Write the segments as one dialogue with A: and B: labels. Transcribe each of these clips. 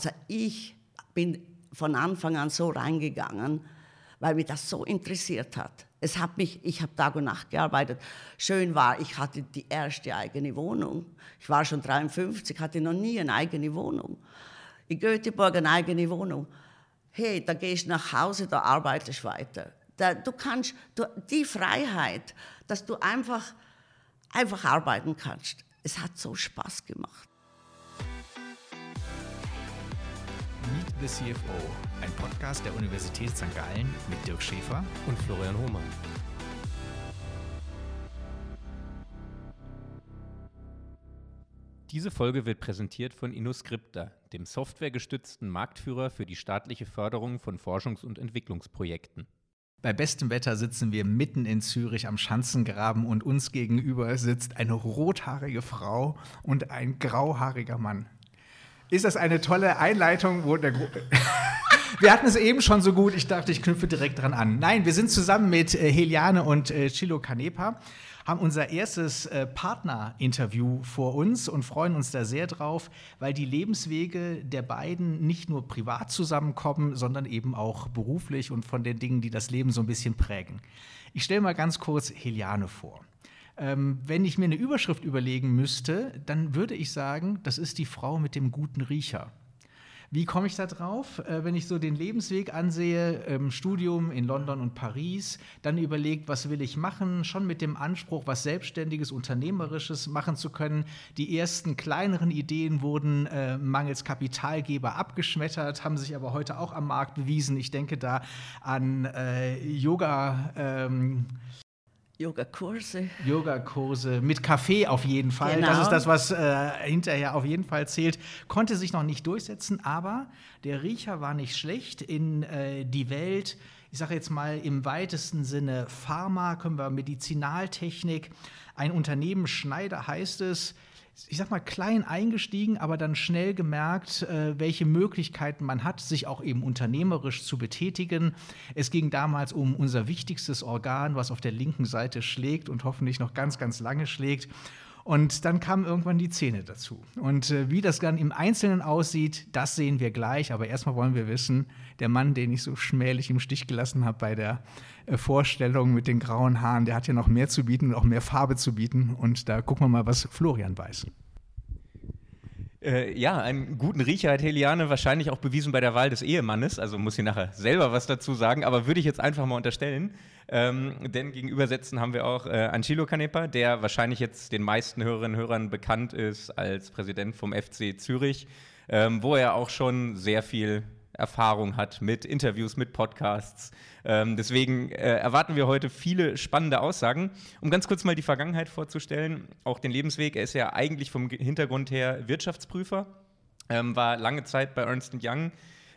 A: Also ich bin von Anfang an so reingegangen, weil mich das so interessiert hat. Es hat mich, ich habe Tag und Nacht gearbeitet. Schön war, ich hatte die erste eigene Wohnung. Ich war schon 53, hatte noch nie eine eigene Wohnung. In Göteborg eine eigene Wohnung. Hey, da gehst du nach Hause, da arbeitest weiter. Da, du kannst, du, die Freiheit, dass du einfach, einfach arbeiten kannst. Es hat so Spaß gemacht.
B: The CFO, ein Podcast der Universität St. Gallen mit Dirk Schäfer
C: und Florian Hohmann. Diese Folge wird präsentiert von InnoScripta, dem softwaregestützten Marktführer für die staatliche Förderung von Forschungs- und Entwicklungsprojekten.
B: Bei bestem Wetter sitzen wir mitten in Zürich am Schanzengraben und uns gegenüber sitzt eine rothaarige Frau und ein grauhaariger Mann. Ist das eine tolle Einleitung, wo der Gro Wir hatten es eben schon so gut, ich dachte, ich knüpfe direkt dran an. Nein, wir sind zusammen mit äh, Heliane und äh, Chilo Canepa, haben unser erstes äh, Partner-Interview vor uns und freuen uns da sehr drauf, weil die Lebenswege der beiden nicht nur privat zusammenkommen, sondern eben auch beruflich und von den Dingen, die das Leben so ein bisschen prägen. Ich stelle mal ganz kurz Heliane vor. Ähm, wenn ich mir eine Überschrift überlegen müsste, dann würde ich sagen, das ist die Frau mit dem guten Riecher. Wie komme ich da drauf? Äh, wenn ich so den Lebensweg ansehe, ähm, Studium in London und Paris, dann überlegt, was will ich machen, schon mit dem Anspruch, was Selbstständiges, Unternehmerisches machen zu können. Die ersten kleineren Ideen wurden äh, mangels Kapitalgeber abgeschmettert, haben sich aber heute auch am Markt bewiesen. Ich denke da an äh, Yoga. Ähm,
A: Yogakurse.
B: Yogakurse mit Kaffee auf jeden Fall. Genau. Das ist das, was äh, hinterher auf jeden Fall zählt. Konnte sich noch nicht durchsetzen, aber der Riecher war nicht schlecht in äh, die Welt. Ich sage jetzt mal im weitesten Sinne Pharma, können wir Medizinaltechnik. Ein Unternehmen Schneider heißt es, ich sag mal, klein eingestiegen, aber dann schnell gemerkt, äh, welche Möglichkeiten man hat, sich auch eben unternehmerisch zu betätigen. Es ging damals um unser wichtigstes Organ, was auf der linken Seite schlägt und hoffentlich noch ganz, ganz lange schlägt. Und dann kamen irgendwann die Zähne dazu. Und äh, wie das dann im Einzelnen aussieht, das sehen wir gleich. Aber erstmal wollen wir wissen, der Mann, den ich so schmählich im Stich gelassen habe bei der äh, Vorstellung mit den grauen Haaren, der hat ja noch mehr zu bieten und auch mehr Farbe zu bieten. Und da gucken wir mal, was Florian weiß.
C: Äh, ja, einen guten Riecher hat Heliane wahrscheinlich auch bewiesen bei der Wahl des Ehemannes. Also muss sie nachher selber was dazu sagen, aber würde ich jetzt einfach mal unterstellen. Ähm, denn gegenübersetzen haben wir auch äh, Angelo Canepa, der wahrscheinlich jetzt den meisten Hörerinnen und Hörern bekannt ist als Präsident vom FC Zürich, ähm, wo er auch schon sehr viel Erfahrung hat mit Interviews, mit Podcasts. Ähm, deswegen äh, erwarten wir heute viele spannende Aussagen. Um ganz kurz mal die Vergangenheit vorzustellen, auch den Lebensweg. Er ist ja eigentlich vom Hintergrund her Wirtschaftsprüfer, ähm, war lange Zeit bei Ernst Young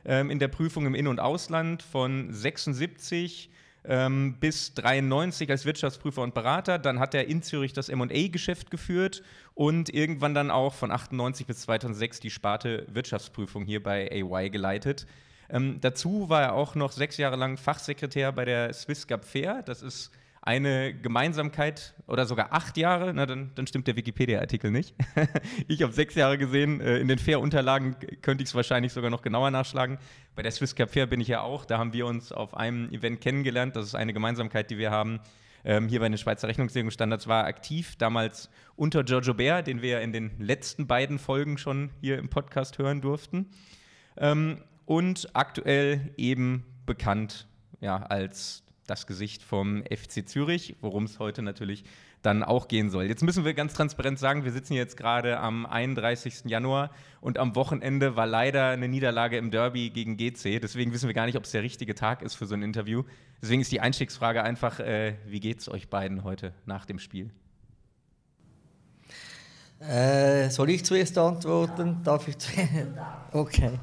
C: ähm, in der Prüfung im In- und Ausland von 76 ähm, bis 93 als Wirtschaftsprüfer und Berater. Dann hat er in Zürich das M&A-Geschäft geführt und irgendwann dann auch von 98 bis 2006 die Sparte Wirtschaftsprüfung hier bei AY geleitet. Ähm, dazu war er auch noch sechs Jahre lang Fachsekretär bei der Swiss Gap Fair. Das ist eine Gemeinsamkeit oder sogar acht Jahre, na, dann, dann stimmt der Wikipedia-Artikel nicht. ich habe sechs Jahre gesehen, äh, in den Fair-Unterlagen könnte ich es wahrscheinlich sogar noch genauer nachschlagen. Bei der Swiss Cup Fair bin ich ja auch, da haben wir uns auf einem Event kennengelernt, das ist eine Gemeinsamkeit, die wir haben. Ähm, hier bei den Schweizer Rechnungslegungsstandards war aktiv, damals unter Giorgio Bär, den wir ja in den letzten beiden Folgen schon hier im Podcast hören durften. Ähm, und aktuell eben bekannt ja, als das Gesicht vom FC Zürich, worum es heute natürlich dann auch gehen soll. Jetzt müssen wir ganz transparent sagen, wir sitzen jetzt gerade am 31. Januar und am Wochenende war leider eine Niederlage im Derby gegen GC. Deswegen wissen wir gar nicht, ob es der richtige Tag ist für so ein Interview. Deswegen ist die Einstiegsfrage einfach, äh, wie es euch beiden heute nach dem Spiel?
D: Äh, soll ich zuerst antworten? Darf ich zuerst? Okay.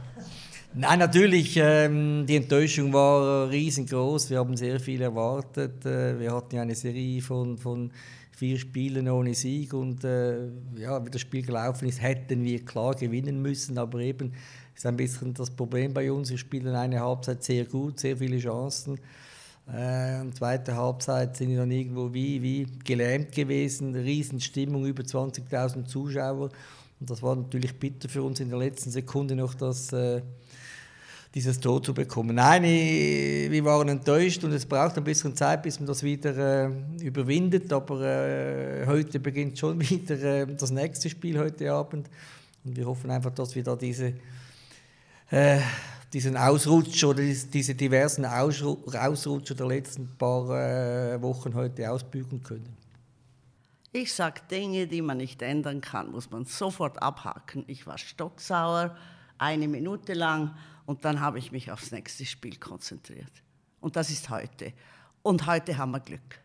D: Nein, natürlich, ähm, die Enttäuschung war riesengroß. Wir haben sehr viel erwartet. Äh, wir hatten ja eine Serie von, von vier Spielen ohne Sieg und äh, ja, wie das Spiel gelaufen ist, hätten wir klar gewinnen müssen. Aber eben ist ein bisschen das Problem bei uns. Wir spielen eine Halbzeit sehr gut, sehr viele Chancen. Äh, zweite Halbzeit sind wir dann irgendwo wie, wie gelähmt gewesen. Riesenstimmung, über 20.000 Zuschauer. Und das war natürlich bitter für uns in der letzten Sekunde noch das, äh, dieses Tor zu bekommen. Nein, wir waren enttäuscht und es braucht ein bisschen Zeit, bis man das wieder äh, überwindet. Aber äh, heute beginnt schon wieder äh, das nächste Spiel heute Abend. Und wir hoffen einfach, dass wir da diese, äh, diesen Ausrutsch oder diese diversen Ausrutscher der letzten paar äh, Wochen heute ausbügeln können.
A: Ich sage, Dinge, die man nicht ändern kann, muss man sofort abhaken. Ich war stocksauer, eine Minute lang, und dann habe ich mich aufs nächste Spiel konzentriert. Und das ist heute. Und heute haben wir Glück.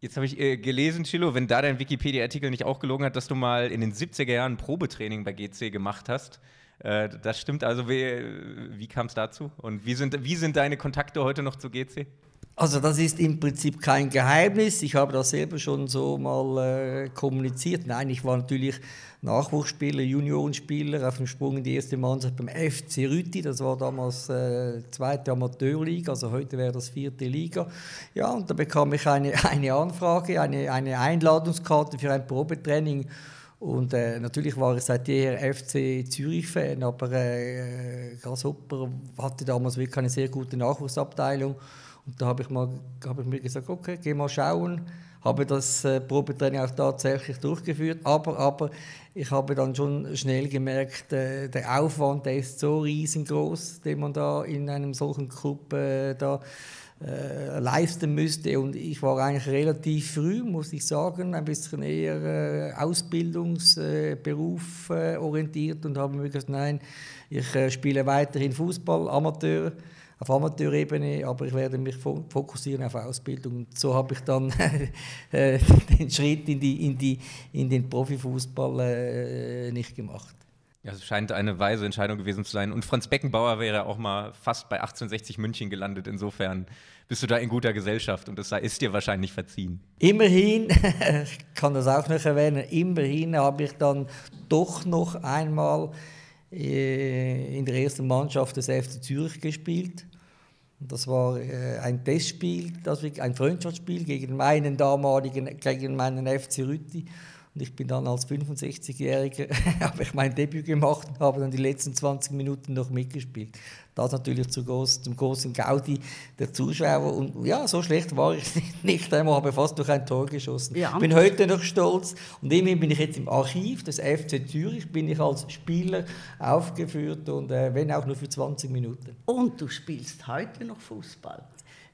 C: Jetzt habe ich äh, gelesen, Chilo, wenn da dein Wikipedia-Artikel nicht auch gelogen hat, dass du mal in den 70er Jahren Probetraining bei GC gemacht hast. Äh, das stimmt also. Wie, wie kam es dazu? Und wie sind, wie sind deine Kontakte heute noch zu GC?
D: Also das ist im Prinzip kein Geheimnis. Ich habe das selber schon so mal äh, kommuniziert. Nein, ich war natürlich Nachwuchsspieler, Juniorenspieler auf dem Sprung in die erste Mannschaft beim FC Rütti. Das war damals äh, zweite Amateurliga, also heute wäre das vierte Liga. Ja, und da bekam ich eine, eine Anfrage, eine, eine Einladungskarte für ein Probetraining. Und äh, natürlich war ich seit jeher FC Zürich-Fan, aber äh, Grasshopper hatte damals wirklich eine sehr gute Nachwuchsabteilung. Und da habe ich, hab ich mir gesagt, okay, geh mal schauen. Habe das äh, Probetraining auch tatsächlich durchgeführt. Aber, aber ich habe dann schon schnell gemerkt, äh, der Aufwand der ist so riesengroß, den man da in einem solchen Club äh, da, äh, leisten müsste. Und ich war eigentlich relativ früh, muss ich sagen, ein bisschen eher äh, Ausbildungsberuf äh, orientiert und habe mir gesagt, nein, ich äh, spiele weiterhin Fußball, Amateur auf Amateurebene, aber ich werde mich fokussieren auf Ausbildung. Und so habe ich dann äh, den Schritt in, die, in, die, in den Profifußball äh, nicht gemacht.
C: Ja, es scheint eine weise Entscheidung gewesen zu sein. Und Franz Beckenbauer wäre auch mal fast bei 1860 München gelandet. Insofern bist du da in guter Gesellschaft und das ist dir wahrscheinlich verziehen.
D: Immerhin, ich kann das auch noch erwähnen, immerhin habe ich dann doch noch einmal äh, in der ersten Mannschaft des FC Zürich gespielt. Das war äh, ein Testspiel, das ein Freundschaftsspiel gegen meinen damaligen, gegen meinen FC Rütti. Und ich bin dann als 65-Jähriger, habe ich mein Debüt gemacht und habe dann die letzten 20 Minuten noch mitgespielt. Das natürlich zu groß, zum großen Gaudi der Zuschauer. Und ja, so schlecht war ich nicht einmal, habe fast durch ein Tor geschossen. Ja. Bin heute noch stolz. Und immerhin bin ich jetzt im Archiv des FC Zürich, bin ich als Spieler aufgeführt und äh, wenn auch nur für 20 Minuten.
A: Und du spielst heute noch Fußball?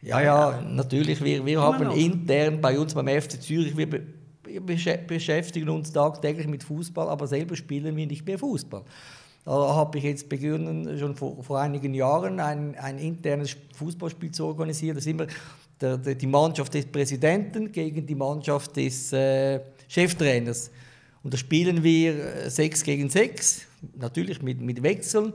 D: Ja, ja, natürlich. Wir, wir haben noch. intern bei uns beim FC Zürich, wir beschäftigen uns tagtäglich mit Fußball, aber selber spielen wir nicht mehr Fußball. Da habe ich jetzt begonnen, schon vor, vor einigen Jahren ein, ein internes Fußballspiel zu organisieren. Das ist immer der, der, die Mannschaft des Präsidenten gegen die Mannschaft des äh, Cheftrainers. Und da spielen wir 6 äh, gegen 6, natürlich mit, mit Wechseln.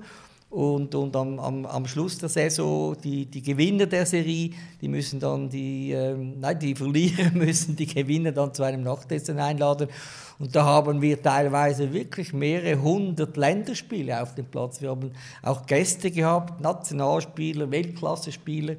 D: Und, und am, am, am Schluss der Saison, die, die Gewinner der Serie, die müssen dann die, ähm, nein, die Verlierer müssen die Gewinner dann zu einem Nachtessen einladen. Und da haben wir teilweise wirklich mehrere hundert Länderspiele auf dem Platz. Wir haben auch Gäste gehabt, Nationalspieler, Weltklasse-Spieler.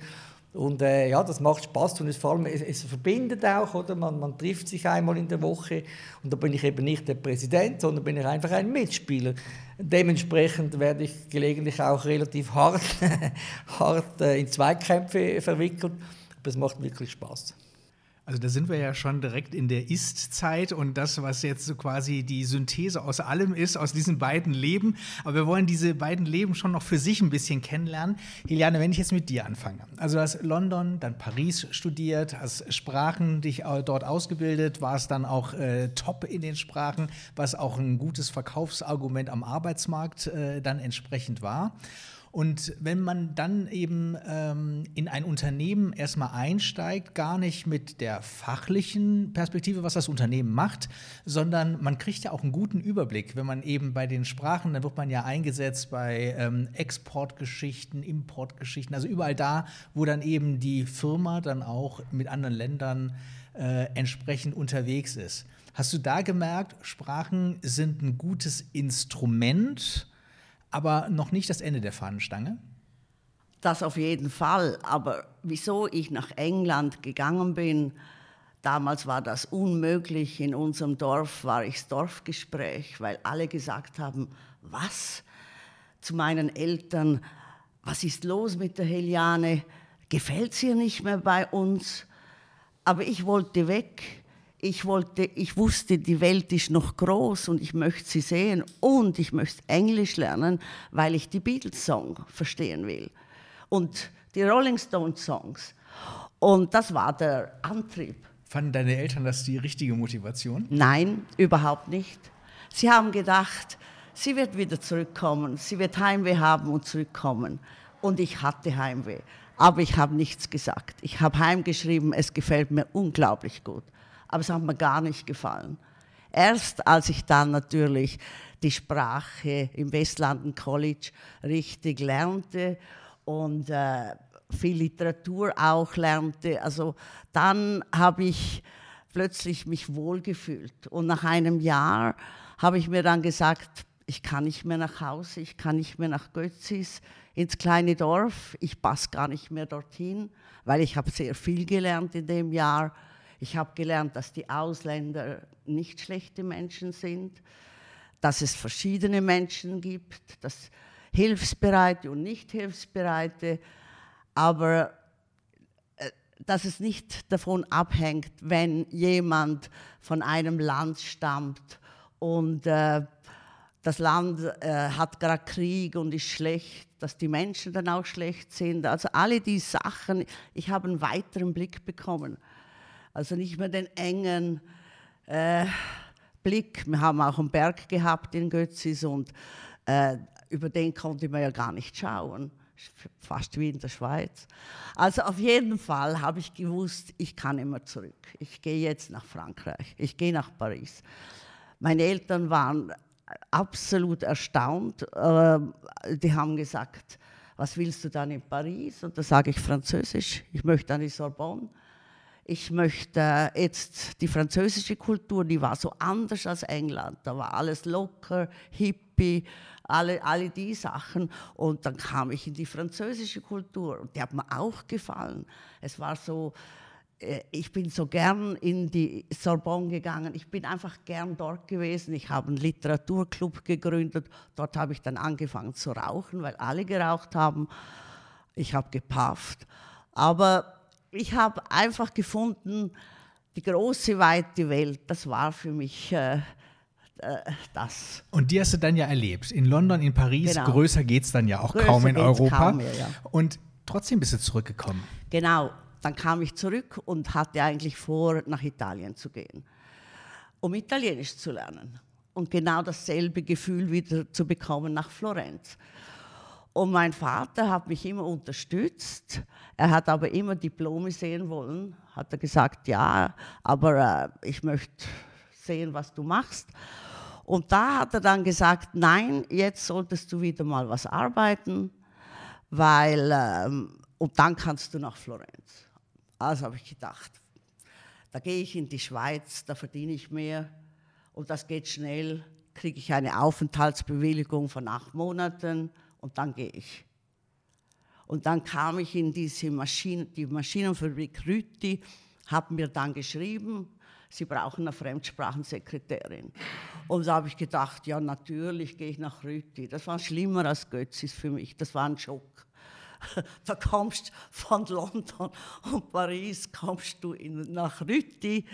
D: Und äh, ja, das macht Spaß und es, vor allem, es, es, verbindet auch, oder? Man, man trifft sich einmal in der Woche und da bin ich eben nicht der Präsident, sondern bin ich einfach ein Mitspieler. Dementsprechend werde ich gelegentlich auch relativ hart, hart äh, in Zweikämpfe verwickelt, aber es macht wirklich Spaß.
B: Also da sind wir ja schon direkt in der Ist-Zeit und das, was jetzt so quasi die Synthese aus allem ist, aus diesen beiden Leben. Aber wir wollen diese beiden Leben schon noch für sich ein bisschen kennenlernen. Heliane, wenn ich jetzt mit dir anfange. Also du hast London, dann Paris studiert, hast Sprachen dich dort ausgebildet, warst dann auch äh, top in den Sprachen, was auch ein gutes Verkaufsargument am Arbeitsmarkt äh, dann entsprechend war. Und wenn man dann eben ähm, in ein Unternehmen erstmal einsteigt, gar nicht mit der fachlichen Perspektive, was das Unternehmen macht, sondern man kriegt ja auch einen guten Überblick, wenn man eben bei den Sprachen, dann wird man ja eingesetzt bei ähm, Exportgeschichten, Importgeschichten, also überall da, wo dann eben die Firma dann auch mit anderen Ländern äh, entsprechend unterwegs ist. Hast du da gemerkt, Sprachen sind ein gutes Instrument? Aber noch nicht das Ende der Fahnenstange?
A: Das auf jeden Fall. Aber wieso ich nach England gegangen bin, Damals war das unmöglich. In unserem Dorf war ich das Dorfgespräch, weil alle gesagt haben, was? Zu meinen Eltern, was ist los mit der Heliane? Gefällt sie nicht mehr bei uns? Aber ich wollte weg. Ich, wollte, ich wusste, die Welt ist noch groß und ich möchte sie sehen und ich möchte Englisch lernen, weil ich die Beatles-Song verstehen will und die Rolling Stones-Songs. Und das war der Antrieb.
B: Fanden deine Eltern das die richtige Motivation?
A: Nein, überhaupt nicht. Sie haben gedacht, sie wird wieder zurückkommen, sie wird Heimweh haben und zurückkommen. Und ich hatte Heimweh. Aber ich habe nichts gesagt. Ich habe heimgeschrieben, es gefällt mir unglaublich gut. Aber es hat mir gar nicht gefallen. Erst als ich dann natürlich die Sprache im Westlanden College richtig lernte und äh, viel Literatur auch lernte, also dann habe ich plötzlich mich wohlgefühlt. Und nach einem Jahr habe ich mir dann gesagt, ich kann nicht mehr nach Hause, ich kann nicht mehr nach Götzis ins kleine Dorf, ich passe gar nicht mehr dorthin, weil ich habe sehr viel gelernt in dem Jahr. Ich habe gelernt, dass die Ausländer nicht schlechte Menschen sind, dass es verschiedene Menschen gibt, dass Hilfsbereite und nicht Hilfsbereite, aber äh, dass es nicht davon abhängt, wenn jemand von einem Land stammt und äh, das Land äh, hat gerade Krieg und ist schlecht, dass die Menschen dann auch schlecht sind. Also alle die Sachen, ich habe einen weiteren Blick bekommen. Also nicht mehr den engen äh, Blick. Wir haben auch einen Berg gehabt in Götzis und äh, über den konnte man ja gar nicht schauen. Fast wie in der Schweiz. Also auf jeden Fall habe ich gewusst, ich kann immer zurück. Ich gehe jetzt nach Frankreich. Ich gehe nach Paris. Meine Eltern waren absolut erstaunt. Ähm, die haben gesagt, was willst du dann in Paris? Und da sage ich Französisch. Ich möchte an die Sorbonne. Ich möchte jetzt die französische Kultur, die war so anders als England. Da war alles locker, hippie, alle, alle die Sachen. Und dann kam ich in die französische Kultur und die hat mir auch gefallen. Es war so, äh, ich bin so gern in die Sorbonne gegangen. Ich bin einfach gern dort gewesen. Ich habe einen Literaturclub gegründet. Dort habe ich dann angefangen zu rauchen, weil alle geraucht haben. Ich habe gepafft. Aber ich habe einfach gefunden, die große, weite Welt, das war für mich äh, äh, das.
B: Und die hast du dann ja erlebt. In London, in Paris, genau. größer geht es dann ja auch größer kaum in Europa. Kaum mehr, ja. Und trotzdem bist du zurückgekommen.
A: Genau dann kam ich zurück und hatte eigentlich vor, nach Italien zu gehen, um Italienisch zu lernen und genau dasselbe Gefühl wieder zu bekommen nach Florenz. Und mein Vater hat mich immer unterstützt. Er hat aber immer Diplome sehen wollen. Hat er gesagt, ja, aber äh, ich möchte sehen, was du machst. Und da hat er dann gesagt, nein, jetzt solltest du wieder mal was arbeiten, weil ähm, und dann kannst du nach Florenz. Also habe ich gedacht, da gehe ich in die Schweiz, da verdiene ich mehr und das geht schnell, kriege ich eine Aufenthaltsbewilligung von acht Monaten und dann gehe ich. Und dann kam ich in diese Maschine, die Maschinenfabrik Rüti, haben mir dann geschrieben, sie brauchen eine Fremdsprachensekretärin. Und da habe ich gedacht, ja natürlich gehe ich nach Rüti. Das war schlimmer als Götzis für mich, das war ein Schock. da kommst von London und Paris kommst du in, nach Rüti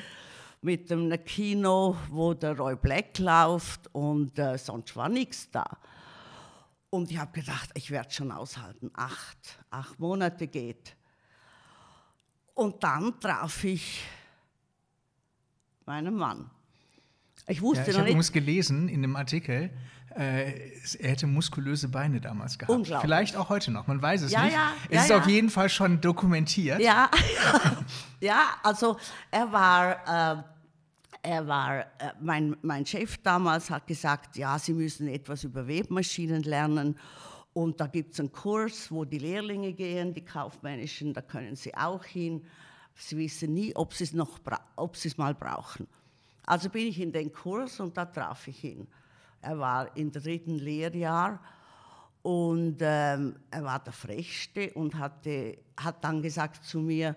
A: mit einem Kino, wo der Roy Black läuft und äh, sonst war nichts da. Und ich habe gedacht, ich werde schon aushalten. Acht, acht Monate geht. Und dann traf ich meinen Mann.
B: Ich wusste ja, ich habe übrigens gelesen in dem Artikel, äh, er hätte muskulöse Beine damals gehabt. Unglaublich. Vielleicht auch heute noch, man weiß es ja, nicht. Ja, es ja, ist auf jeden Fall schon dokumentiert.
A: Ja, ja also er war, äh, er war äh, mein, mein Chef damals hat gesagt, ja, Sie müssen etwas über Webmaschinen lernen. Und da gibt es einen Kurs, wo die Lehrlinge gehen, die kaufmännischen, da können sie auch hin. Sie wissen nie, ob sie es noch, ob es mal brauchen. Also bin ich in den Kurs und da traf ich ihn. Er war im dritten Lehrjahr und ähm, er war der Frechste und hatte, hat dann gesagt zu mir,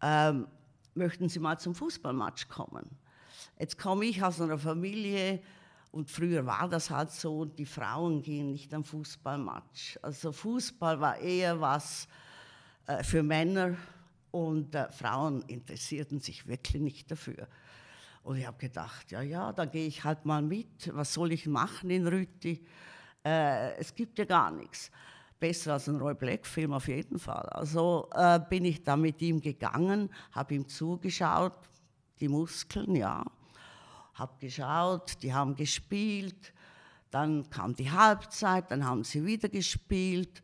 A: ähm, möchten Sie mal zum Fußballmatch kommen? Jetzt komme ich aus einer Familie, und früher war das halt so, die Frauen gehen nicht am Fußballmatch. Also Fußball war eher was äh, für Männer und äh, Frauen interessierten sich wirklich nicht dafür. Und ich habe gedacht, ja, ja, da gehe ich halt mal mit. Was soll ich machen in Rütti? Äh, es gibt ja gar nichts. Besser als ein Roy Black-Film auf jeden Fall. Also äh, bin ich da mit ihm gegangen, habe ihm zugeschaut, die Muskeln, ja habe geschaut, die haben gespielt, dann kam die Halbzeit, dann haben sie wieder gespielt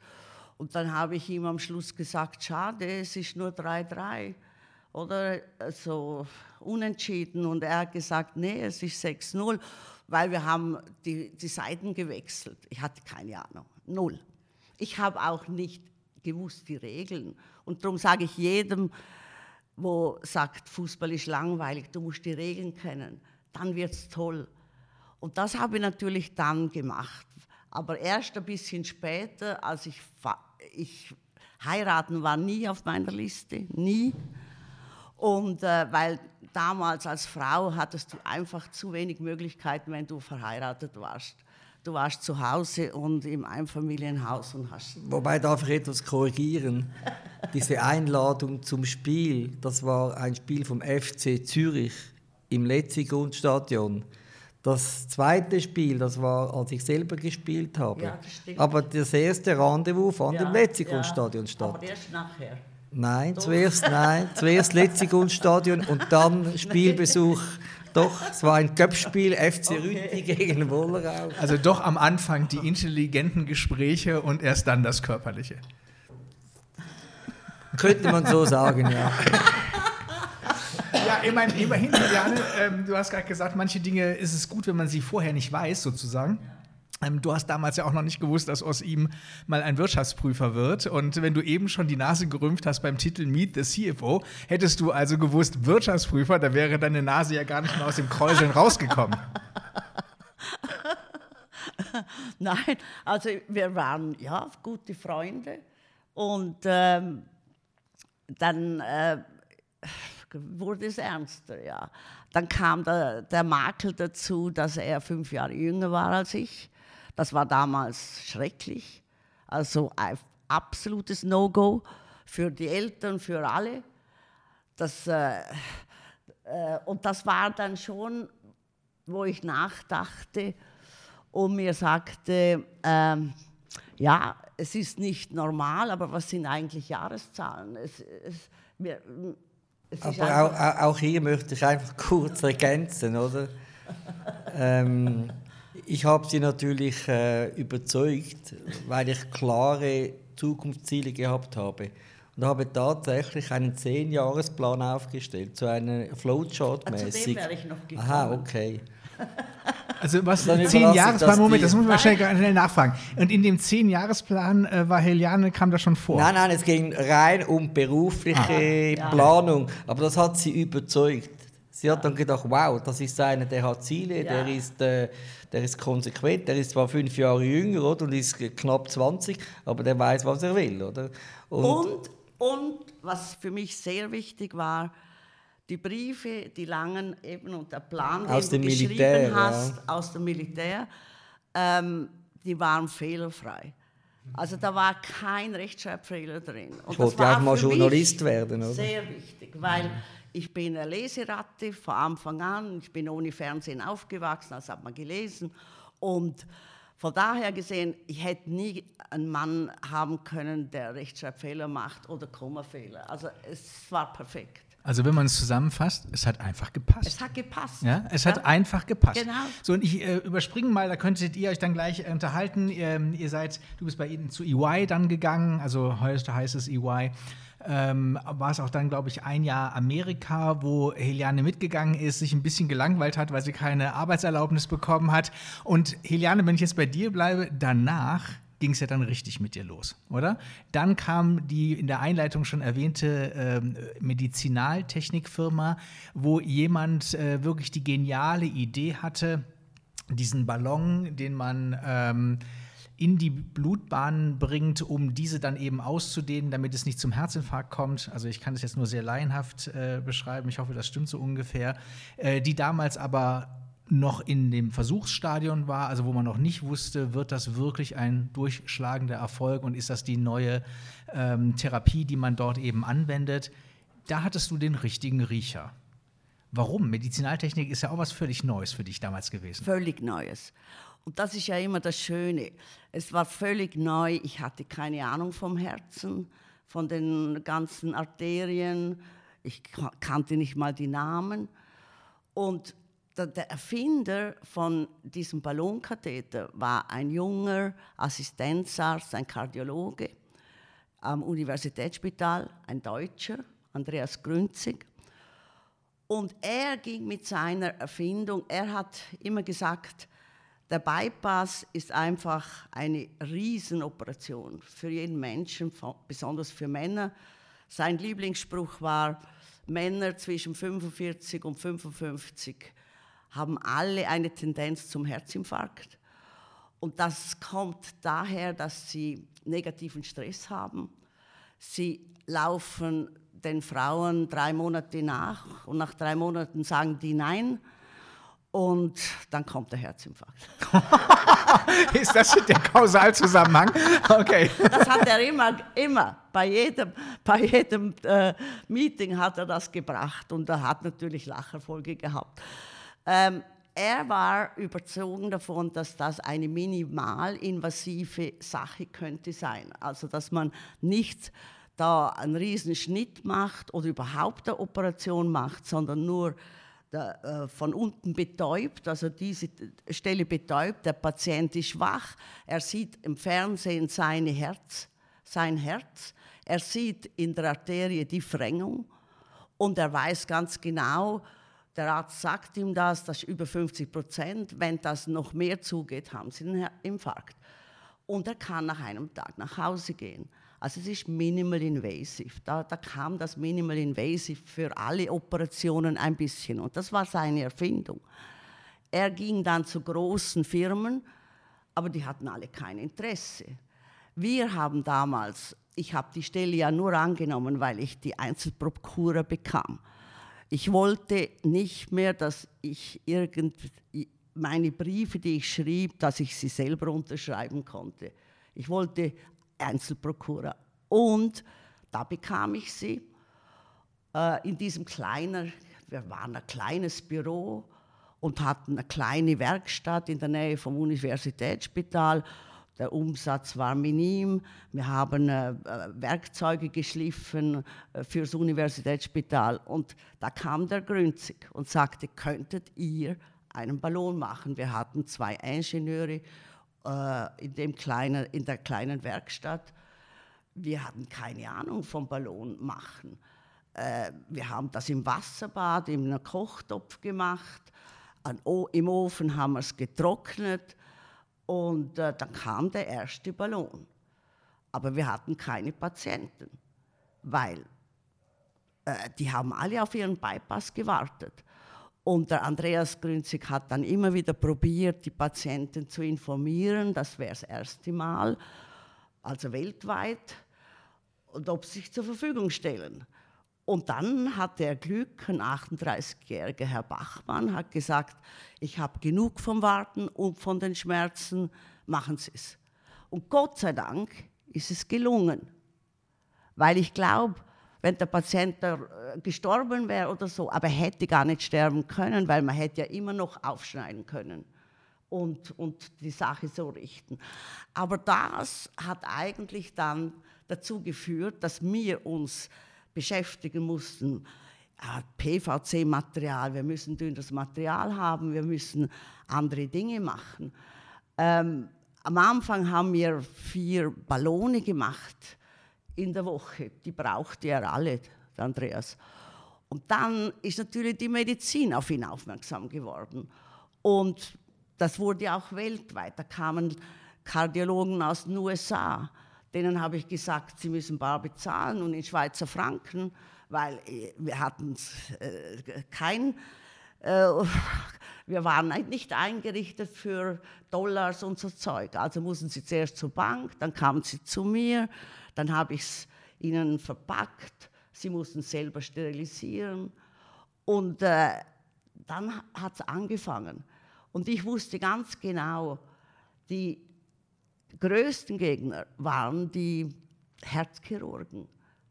A: und dann habe ich ihm am Schluss gesagt, schade, es ist nur 3-3 oder so unentschieden und er hat gesagt, nee, es ist 6-0, weil wir haben die, die Seiten gewechselt. Ich hatte keine Ahnung, null. Ich habe auch nicht gewusst die Regeln und darum sage ich jedem, wo sagt, Fußball ist langweilig, du musst die Regeln kennen dann wird es toll. Und das habe ich natürlich dann gemacht. Aber erst ein bisschen später, als ich, ich heiraten war nie auf meiner Liste, nie. Und äh, weil damals als Frau hattest du einfach zu wenig Möglichkeiten, wenn du verheiratet warst. Du warst zu Hause und im Einfamilienhaus und hast.
D: Wobei darf ich etwas korrigieren. Diese Einladung zum Spiel, das war ein Spiel vom FC Zürich im Letzigrundstadion. Das zweite Spiel, das war, als ich selber gespielt habe. Ja, das stimmt. Aber das erste Rendezvous fand ja, im Letzigrundstadion ja, statt.
A: Aber erst nachher.
D: Nein, Doch. zuerst nein, zuerst Letzigrundstadion und dann Spielbesuch. Doch, es war ein Köpfspiel FC okay. Rütti gegen Wollerau.
B: Also doch am Anfang die intelligenten Gespräche und erst dann das Körperliche.
D: Könnte man so sagen, ja.
B: Ja, immerhin, immerhin Juliane, ähm, du hast gerade gesagt, manche Dinge ist es gut, wenn man sie vorher nicht weiß, sozusagen. Ähm, du hast damals ja auch noch nicht gewusst, dass aus ihm mal ein Wirtschaftsprüfer wird. Und wenn du eben schon die Nase gerümpft hast beim Titel Meet the CFO, hättest du also gewusst, Wirtschaftsprüfer, da wäre deine Nase ja gar nicht mehr aus dem Kräuseln rausgekommen.
A: Nein, also wir waren ja gute Freunde. Und ähm, dann. Äh, wurde es ernster, ja. Dann kam der, der Makel dazu, dass er fünf Jahre jünger war als ich. Das war damals schrecklich. Also ein absolutes No-Go für die Eltern, für alle. Das, äh, äh, und das war dann schon, wo ich nachdachte und mir sagte, äh, ja, es ist nicht normal, aber was sind eigentlich Jahreszahlen? Es, es, wir,
D: aber auch, auch, hier möchte ich einfach kurz ergänzen, oder? ähm, ich habe sie natürlich äh, überzeugt, weil ich klare Zukunftsziele gehabt habe und habe tatsächlich einen Zehnjahresplan aufgestellt, so einen Flowchart-mäßig.
A: Also wäre ich noch gekommen.
D: Aha, okay.
B: Also was zehn Jahresplan, Moment, das muss man schnell, schnell nachfragen. Und in dem zehn Jahresplan äh, war Heliane, kam das schon vor?
D: Nein, nein, es ging rein um berufliche ah. Planung. Aber das hat sie überzeugt. Sie hat dann gedacht, wow, das ist einer, der hat Ziele, ja. der, ist, äh, der ist konsequent, der ist zwar fünf Jahre jünger oder, und ist knapp 20, aber der weiß, was er will. Oder?
A: Und, und, und was für mich sehr wichtig war, die Briefe, die langen eben und der Plan,
D: aus
A: den
D: du geschrieben Militär,
A: hast
D: ja.
A: aus dem Militär, ähm, die waren fehlerfrei. Also da war kein Rechtschreibfehler drin.
D: Und ich wollte auch mal Journalist werden, oder?
A: Sehr wichtig, weil ich bin eine Leseratte von Anfang an. Ich bin ohne Fernsehen aufgewachsen, also hat man gelesen. Und von daher gesehen, ich hätte nie einen Mann haben können, der Rechtschreibfehler macht oder Kommafehler. Also es war perfekt.
B: Also wenn man es zusammenfasst, es hat einfach gepasst.
A: Es hat gepasst.
B: Ja, es ja. hat einfach gepasst.
A: Genau.
B: So, und ich äh, überspringe mal, da könntet ihr euch dann gleich äh, unterhalten. Ihr, ihr, seid, du bist bei ihnen zu EY dann gegangen, also heute heißt es EY. Ähm, war es auch dann, glaube ich, ein Jahr Amerika, wo Heliane mitgegangen ist, sich ein bisschen gelangweilt hat, weil sie keine Arbeitserlaubnis bekommen hat. Und Heliane, wenn ich jetzt bei dir bleibe, danach ging es ja dann richtig mit dir los, oder? Dann kam die in der Einleitung schon erwähnte ähm, Medizinaltechnikfirma, wo jemand äh, wirklich die geniale Idee hatte, diesen Ballon, den man ähm, in die Blutbahnen bringt, um diese dann eben auszudehnen, damit es nicht zum Herzinfarkt kommt. Also ich kann es jetzt nur sehr laienhaft äh, beschreiben, ich hoffe, das stimmt so ungefähr, äh, die damals aber noch in dem Versuchsstadion war, also wo man noch nicht wusste, wird das wirklich ein durchschlagender Erfolg und ist das die neue ähm, Therapie, die man dort eben anwendet. Da hattest du den richtigen Riecher. Warum? Medizinaltechnik ist ja auch was völlig Neues für dich damals gewesen.
A: Völlig Neues. Und das ist ja immer das Schöne. Es war völlig neu. Ich hatte keine Ahnung vom Herzen, von den ganzen Arterien. Ich kannte nicht mal die Namen. Und der Erfinder von diesem Ballonkatheter war ein junger Assistenzarzt, ein Kardiologe am Universitätsspital, ein Deutscher, Andreas Grünzig. Und er ging mit seiner Erfindung, er hat immer gesagt, der Bypass ist einfach eine Riesenoperation für jeden Menschen, besonders für Männer. Sein Lieblingsspruch war, Männer zwischen 45 und 55 haben alle eine Tendenz zum Herzinfarkt. Und das kommt daher, dass sie negativen Stress haben. Sie laufen den Frauen drei Monate nach und nach drei Monaten sagen die Nein. Und dann kommt der Herzinfarkt.
B: ist das der Kausalzusammenhang? Okay.
A: Das hat er immer, immer. Bei jedem, bei jedem äh, Meeting hat er das gebracht und er hat natürlich Lacherfolge gehabt. Ähm, er war überzogen davon, dass das eine minimalinvasive Sache könnte sein. Also dass man nicht da einen riesen Schnitt macht oder überhaupt eine Operation macht, sondern nur der, äh, von unten betäubt, also diese Stelle betäubt, der Patient ist wach, er sieht im Fernsehen seine Herz, sein Herz, er sieht in der Arterie die Verengung und er weiß ganz genau, der Arzt sagt ihm das, das ist über 50 Prozent. Wenn das noch mehr zugeht, haben sie einen Infarkt. Und er kann nach einem Tag nach Hause gehen. Also es ist minimal invasive. Da, da kam das minimal invasive für alle Operationen ein bisschen. Und das war seine Erfindung. Er ging dann zu großen Firmen, aber die hatten alle kein Interesse. Wir haben damals, ich habe die Stelle ja nur angenommen, weil ich die Einzelprokura bekam. Ich wollte nicht mehr, dass ich irgend meine Briefe, die ich schrieb, dass ich sie selber unterschreiben konnte. Ich wollte Einzelprokura. Und da bekam ich sie äh, in diesem kleinen, wir waren ein kleines Büro und hatten eine kleine Werkstatt in der Nähe vom Universitätsspital der Umsatz war minim. Wir haben äh, Werkzeuge geschliffen äh, fürs Universitätsspital. Und da kam der Grünzig und sagte, könntet ihr einen Ballon machen? Wir hatten zwei Ingenieure äh, in, dem kleinen, in der kleinen Werkstatt. Wir hatten keine Ahnung vom Ballon machen. Äh, wir haben das im Wasserbad, in einem Kochtopf gemacht. An, Im Ofen haben wir es getrocknet und äh, dann kam der erste Ballon. Aber wir hatten keine Patienten, weil äh, die haben alle auf ihren Bypass gewartet. Und der Andreas Grünzig hat dann immer wieder probiert, die Patienten zu informieren. Das wäre das erste Mal, also weltweit, und ob sie sich zur Verfügung stellen. Und dann hatte er Glück, ein 38-jähriger Herr Bachmann hat gesagt, ich habe genug vom Warten und von den Schmerzen, machen Sie es. Und Gott sei Dank ist es gelungen. Weil ich glaube, wenn der Patient äh, gestorben wäre oder so, aber er hätte gar nicht sterben können, weil man hätte ja immer noch aufschneiden können und, und die Sache so richten. Aber das hat eigentlich dann dazu geführt, dass wir uns beschäftigen mussten. PVC-Material, wir müssen dünnes Material haben, wir müssen andere Dinge machen. Ähm, am Anfang haben wir vier Ballone gemacht in der Woche. Die brauchte er alle, der Andreas. Und dann ist natürlich die Medizin auf ihn aufmerksam geworden. Und das wurde auch weltweit. Da kamen Kardiologen aus den USA Denen habe ich gesagt, sie müssen bar bezahlen und in Schweizer Franken, weil äh, wir hatten äh, kein, äh, wir waren nicht eingerichtet für Dollars und so Zeug. Also mussten sie zuerst zur Bank, dann kamen sie zu mir, dann habe ich es ihnen verpackt, sie mussten selber sterilisieren und äh, dann hat es angefangen. Und ich wusste ganz genau, die größten Gegner waren die Herzchirurgen,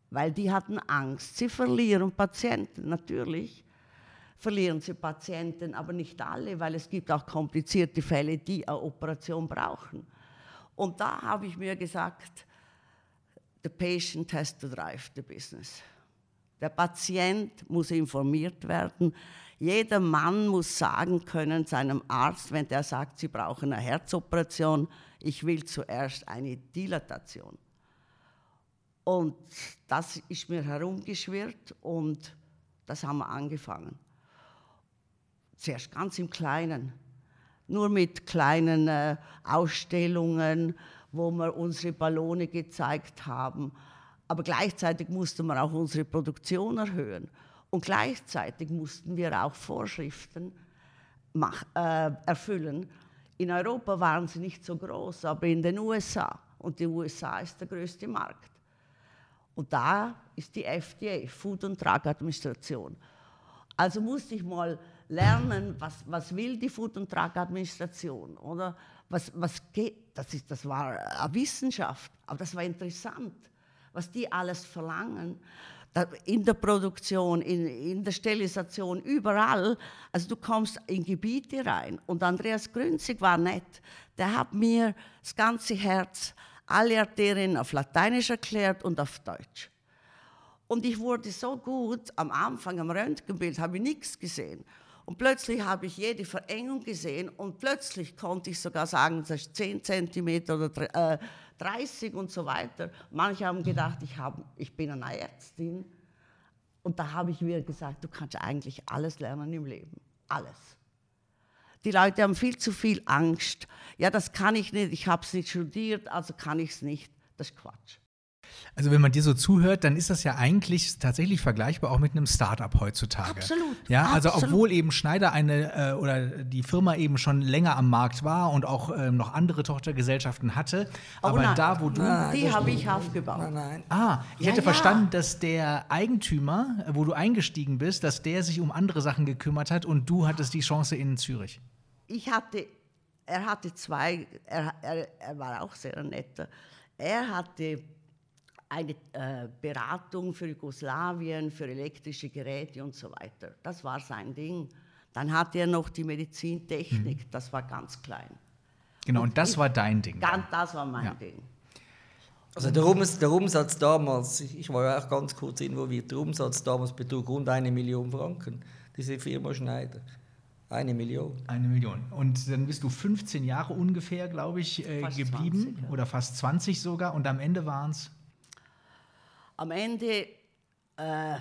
A: weil die hatten Angst. Sie verlieren Patienten, natürlich verlieren sie Patienten, aber nicht alle, weil es gibt auch komplizierte Fälle, die eine Operation brauchen. Und da habe ich mir gesagt, the patient has to drive the business. Der Patient muss informiert werden. Jeder Mann muss sagen können seinem Arzt, wenn der sagt, sie brauchen eine Herzoperation, ich will zuerst eine Dilatation. Und das ist mir herumgeschwirrt und das haben wir angefangen. Zuerst ganz im Kleinen, nur mit kleinen äh, Ausstellungen, wo wir unsere Ballone gezeigt haben. Aber gleichzeitig mussten wir auch unsere Produktion erhöhen. Und gleichzeitig mussten wir auch Vorschriften äh, erfüllen. In Europa waren sie nicht so groß, aber in den USA. Und die USA ist der größte Markt. Und da ist die FDA, Food and Drug Administration. Also musste ich mal lernen, was, was will die Food and Drug Administration, oder? Was, was geht, das, ist, das war eine Wissenschaft, aber das war interessant, was die alles verlangen in der Produktion, in, in, der Sterilisation, überall. Also du kommst in Gebiete rein. Und Andreas Grünzig war nett. Der hat mir das ganze Herz, alle Arterien auf Lateinisch erklärt und auf Deutsch. Und ich wurde so gut, am Anfang am Röntgenbild habe ich nichts gesehen. Und plötzlich habe ich jede Verengung gesehen und plötzlich konnte ich sogar sagen, das ist 10 cm oder äh, 30 und so weiter. Manche haben gedacht, ich, hab, ich bin eine Ärztin. Und da habe ich mir gesagt, du kannst eigentlich alles lernen im Leben. Alles. Die Leute haben viel zu viel Angst. Ja, das kann ich nicht, ich habe es nicht studiert, also kann ich es nicht. Das ist Quatsch.
B: Also wenn man dir so zuhört, dann ist das ja eigentlich tatsächlich vergleichbar auch mit einem Startup heutzutage.
A: Absolut.
B: Ja, also
A: absolut.
B: obwohl eben Schneider eine äh, oder die Firma eben schon länger am Markt war und auch äh, noch andere Tochtergesellschaften hatte,
A: oh,
B: aber
A: nein.
B: da, wo du
A: nein, die habe ich aufgebaut.
D: Nein, nein.
B: Ah, ich
A: Ja,
B: hätte
A: ja.
B: verstanden, dass der Eigentümer, wo du eingestiegen bist, dass der sich um andere Sachen gekümmert hat und du hattest die Chance in Zürich.
A: Ich hatte, er hatte zwei, er, er, er war auch sehr netter. Er hatte eine äh, Beratung für Jugoslawien, für elektrische Geräte und so weiter. Das war sein Ding. Dann hatte er noch die Medizintechnik, das war ganz klein.
B: Genau, und, das
A: ich-
B: war dein Ding.
A: Ganz, das war mein
B: Ja.
A: Ding.
D: Also der, Ums, der Umsatz damals, ich war ja auch ganz kurz involviert, der Umsatz damals betrug rund eine Million Franken, diese Firma Schneider. Eine Million.
B: Eine Million. Und dann bist du 15 Jahre ungefähr, glaube ich, äh, geblieben.
A: 20, ja.
B: Oder fast 20 sogar. Und am Ende waren es.
A: Am Ende äh,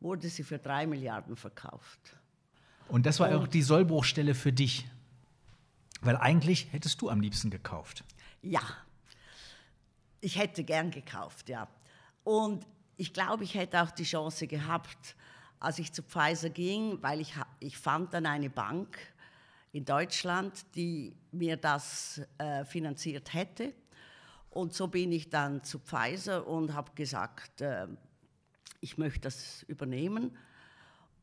A: wurde sie für drei Milliarden verkauft.
B: Und das war auch die Sollbruchstelle für dich. Weil eigentlich hättest du am liebsten gekauft.
A: Ja, ich hätte gern gekauft, ja. Und ich glaube, ich hätte auch die Chance gehabt, als ich zu Pfizer ging, weil ich, ich fand dann eine Bank in Deutschland, die mir das äh, finanziert hätte. Und so bin ich dann zu Pfizer und habe gesagt, äh, ich möchte das übernehmen.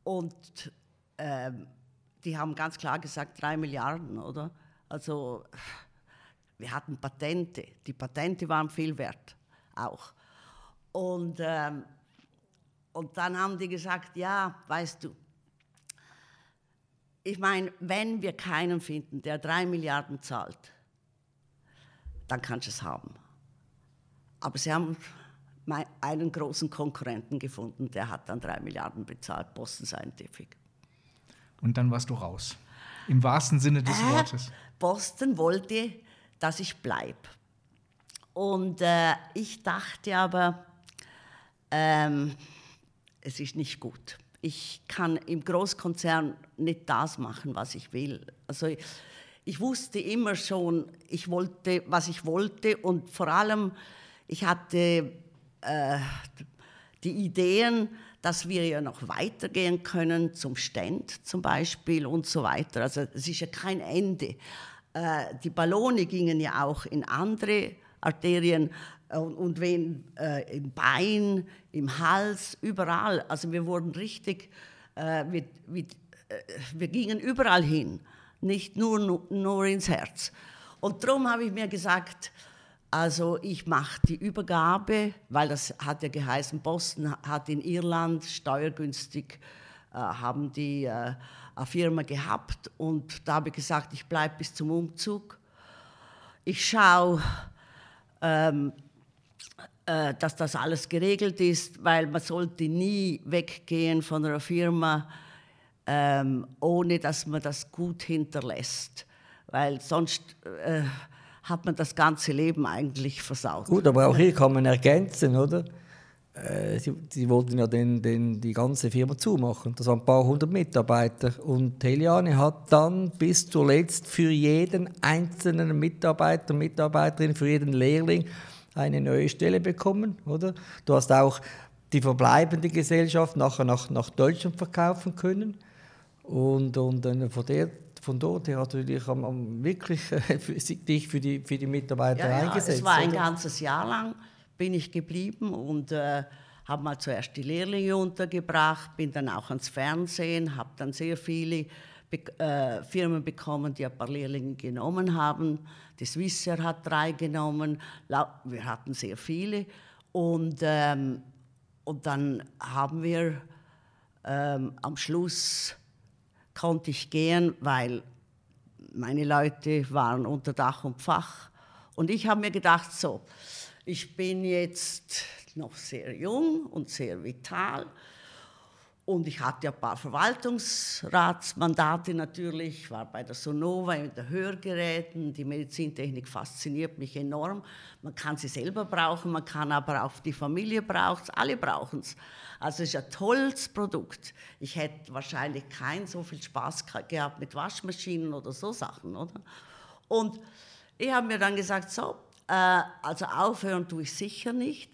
A: Und ähm, die haben ganz klar gesagt, drei Milliarden, oder? Also wir hatten Patente. Die Patente waren viel wert, auch. Und, ähm, und dann haben die gesagt, ja, weißt du, ich meine, wenn wir keinen finden, der drei Milliarden zahlt, dann kannst du es haben. Aber sie haben einen großen Konkurrenten gefunden, der hat dann drei Milliarden bezahlt, Boston Scientific.
B: Und dann warst du raus. Im wahrsten Sinne des
A: Äh,
B: Wortes.
A: Boston wollte, dass ich bleibe. Und äh, ich dachte aber, ähm, es ist nicht gut. Ich kann im Großkonzern nicht das machen, was ich will. Also ich, wusste immer schon, ich wollte, was ich wollte und vor allem, ich hatte äh, die Ideen, dass wir ja noch weitergehen können zum Stand zum Beispiel und so weiter. Also es ist ja kein Ende. Äh, die Ballone gingen ja auch in andere Arterien äh, und, und wenn äh, im Bein, im Hals, überall. Also wir wurden richtig, äh, wir, wir, äh, wir, gingen überall hin, nicht nur, nur ins Herz. Und darum habe ich mir gesagt, also ich mache die Übergabe, weil das hat ja geheißen, Boston hat in Irland steuergünstig, äh, haben die äh, eine Firma gehabt und da habe ich gesagt, ich bleibe bis zum Umzug. Ich schaue, ähm, äh, dass das alles geregelt ist, weil man sollte nie weggehen von einer Firma, ähm, ohne dass man das gut hinterlässt, weil sonst äh, hat man das ganze Leben eigentlich versaut.
D: Gut, aber auch hier kann man ergänzen, oder? Äh, sie, sie, wollten ja den, den, die ganze Firma zumachen. Das waren ein paar hundert Mitarbeiter. Und Heliane hat dann bis zuletzt für jeden einzelnen Mitarbeiter, Mitarbeiterin, für jeden Lehrling eine neue Stelle bekommen, oder? Du hast auch die verbleibende Gesellschaft nachher nach, nach Deutschland verkaufen können. Und, und äh, von, der, von dort her hast du dich am, am wirklich für, dich für die, für die Mitarbeiter ja, eingesetzt. Ja,
A: es war ein oder? ganzes Jahr lang bin ich geblieben und äh, habe mal zuerst die Lehrlinge untergebracht, bin dann auch ans Fernsehen, habe dann sehr viele Be äh, Firmen bekommen, die ein paar Lehrlinge genommen haben. Die Swissair hat drei genommen, wir hatten sehr viele. Und, ähm, und dann haben wir ähm, am Schluss konnte ich gehen, weil meine Leute waren unter Dach und Fach. Und ich habe mir gedacht, so, ich bin jetzt noch sehr jung und sehr vital. Und ich hatte ein paar Verwaltungsratsmandate natürlich, war bei der Sonova in der Hörgeräten. Die Medizintechnik fasziniert mich enorm. Man kann sie selber brauchen, man kann aber auch die Familie brauchen es, alle brauchen es. Also es ist ein tolles Produkt. Ich hätte wahrscheinlich keinen so viel Spaß gehabt mit Waschmaschinen oder so Sachen, oder? Und ich habe mir dann gesagt, so, äh, also aufhören tue ich sicher nicht.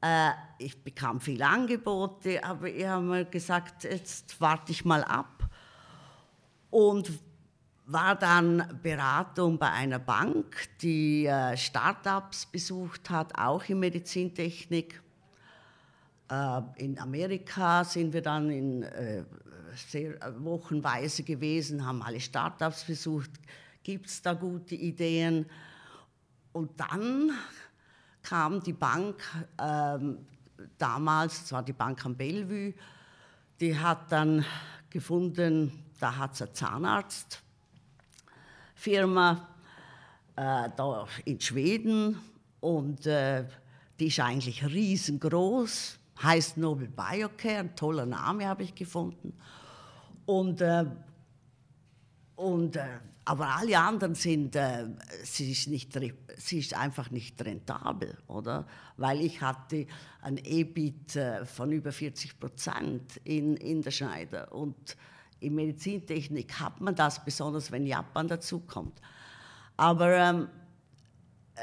A: Äh, ich bekam viele Angebote, aber ich habe mir gesagt, jetzt warte ich mal ab. Und war dann Beratung bei einer Bank, die äh, Startups besucht hat, auch in Medizintechnik. In Amerika sind wir dann in sehr wochenweise gewesen, haben alle Startups besucht. Gibt es da gute Ideen? Und dann kam die Bank, ähm, damals, das war die Bank am Bellevue, die hat dann gefunden, da hat es eine Zahnarztfirma äh, da in Schweden und äh, die ist eigentlich riesengroß, heißt Nobel Biocare, ein toller Name habe ich gefunden. Und, äh, und äh, aber alle anderen sind, äh, sie, ist nicht, sie ist einfach nicht rentabel, oder? Weil ich hatte ein EBIT äh, von über 40 Prozent in, in der Schneider. Und in Medizintechnik hat man das, besonders wenn Japan dazukommt. Aber, ähm, äh,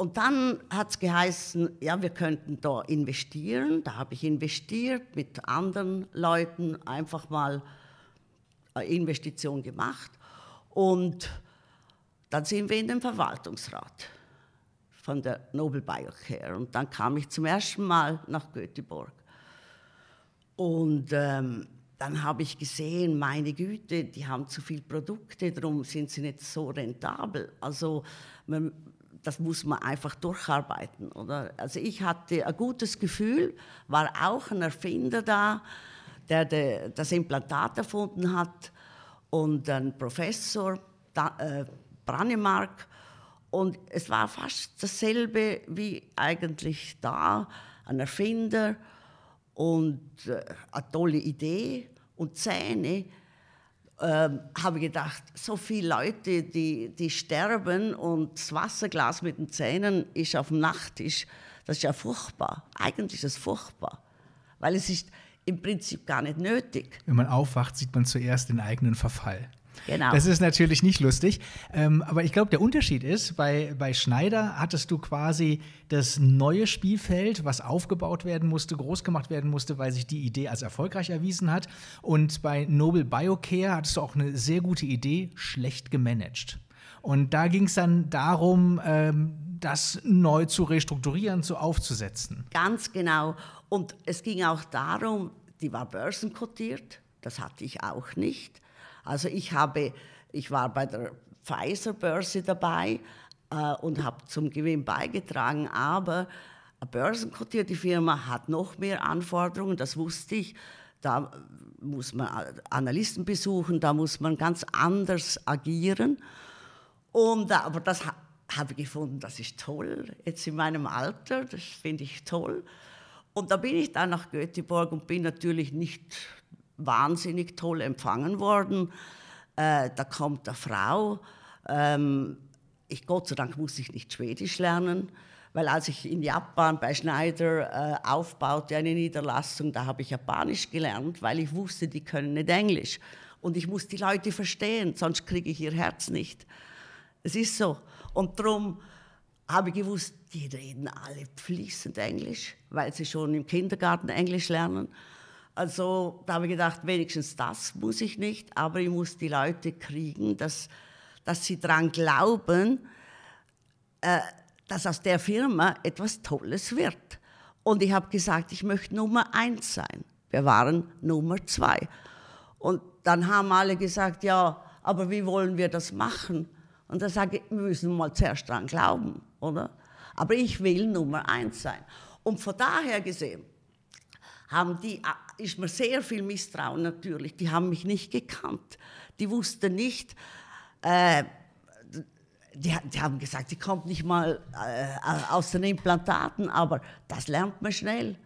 A: und dann hat es geheißen, ja, wir könnten da investieren. Da habe ich investiert mit anderen Leuten, einfach mal eine Investition gemacht. Und dann sind wir in den Verwaltungsrat von der Nobel Biocare. Und dann kam ich zum ersten Mal nach Göteborg. Und ähm, dann habe ich gesehen, meine Güte, die haben zu viele Produkte, darum sind sie nicht so rentabel. Also man, das muss man einfach durcharbeiten. Oder? Also ich hatte ein gutes Gefühl, war auch ein Erfinder da, der, der das Implantat erfunden hat und ein Professor, da, äh, Brannemark. Und es war fast dasselbe wie eigentlich da, ein Erfinder und äh, eine tolle Idee und Zähne. Ähm, habe gedacht, so viele Leute, die, die sterben und das Wasserglas mit den Zähnen ist auf dem Nachttisch, das ist ja furchtbar. Eigentlich ist es furchtbar, weil es ist im Prinzip gar nicht nötig.
B: Wenn man aufwacht, sieht man zuerst den eigenen Verfall.
A: Genau.
B: Das ist natürlich nicht lustig. Ähm, aber ich glaube, der Unterschied ist, bei, bei Schneider hattest du quasi das neue Spielfeld, was aufgebaut werden musste, groß gemacht werden musste, weil sich die Idee als erfolgreich erwiesen hat. Und bei Noble Biocare hattest du auch eine sehr gute Idee, schlecht gemanagt. Und da ging es dann darum, ähm, das neu zu restrukturieren, zu aufzusetzen.
A: Ganz genau. Und es ging auch darum, die war börsenkotiert, das hatte ich auch nicht. Also ich habe, ich war bei der Pfizer-Börse dabei äh, und habe zum Gewinn beigetragen, aber eine börsenkotierte Firma hat noch mehr Anforderungen, das wusste ich. Da muss man Analysten besuchen, da muss man ganz anders agieren. Und, aber das habe ich gefunden, das ist toll, jetzt in meinem Alter, das finde ich toll. Und da bin ich dann nach Göteborg und bin natürlich nicht wahnsinnig toll empfangen worden. Äh, da kommt eine Frau. Ähm, ich, Gott sei Dank muss ich nicht Schwedisch lernen, weil als ich in Japan bei Schneider äh, aufbaute eine Niederlassung, da habe ich Japanisch gelernt, weil ich wusste, die können nicht Englisch. Und ich muss die Leute verstehen, sonst kriege ich ihr Herz nicht. Es ist so. Und darum habe ich gewusst, die reden alle fließend Englisch, weil sie schon im Kindergarten Englisch lernen. Also da habe ich gedacht, wenigstens das muss ich nicht, aber ich muss die Leute kriegen, dass, dass sie daran glauben, äh, dass aus der Firma etwas Tolles wird. Und ich habe gesagt, ich möchte Nummer eins sein. Wir waren Nummer zwei. Und dann haben alle gesagt, ja, aber wie wollen wir das machen? Und da sage ich, wir müssen mal zuerst daran glauben, oder? Aber ich will Nummer eins sein. Und von daher gesehen, haben die, ah, ist mir sehr viel Misstrauen natürlich. Die haben mich nicht gekannt. Die wussten nicht, äh, die, die, haben gesagt, die kommt nicht mal äh, aus den Implantaten, aber das lernt man schnell.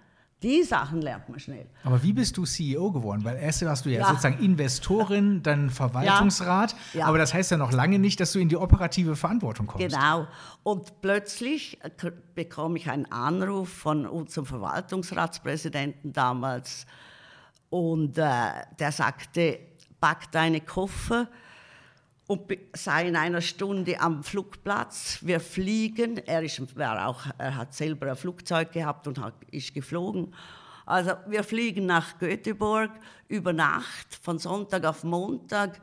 A: Die Sachen lernt man schnell.
B: Aber wie bist du CEO geworden? Weil erst warst du ja, ja. sozusagen Investorin, dann Verwaltungsrat. Ja. Ja. Aber das heißt ja noch lange nicht, dass du in die operative Verantwortung kommst.
A: Genau. Und plötzlich bekomme ich einen Anruf von unserem Verwaltungsratspräsidenten damals. Und äh, der sagte, pack deine Koffer und sei in einer Stunde am Flugplatz. Wir fliegen. Er, ist, war auch, er hat selber ein Flugzeug gehabt und hat, ist geflogen. Also wir fliegen nach Göteborg über Nacht. Von Sonntag auf Montag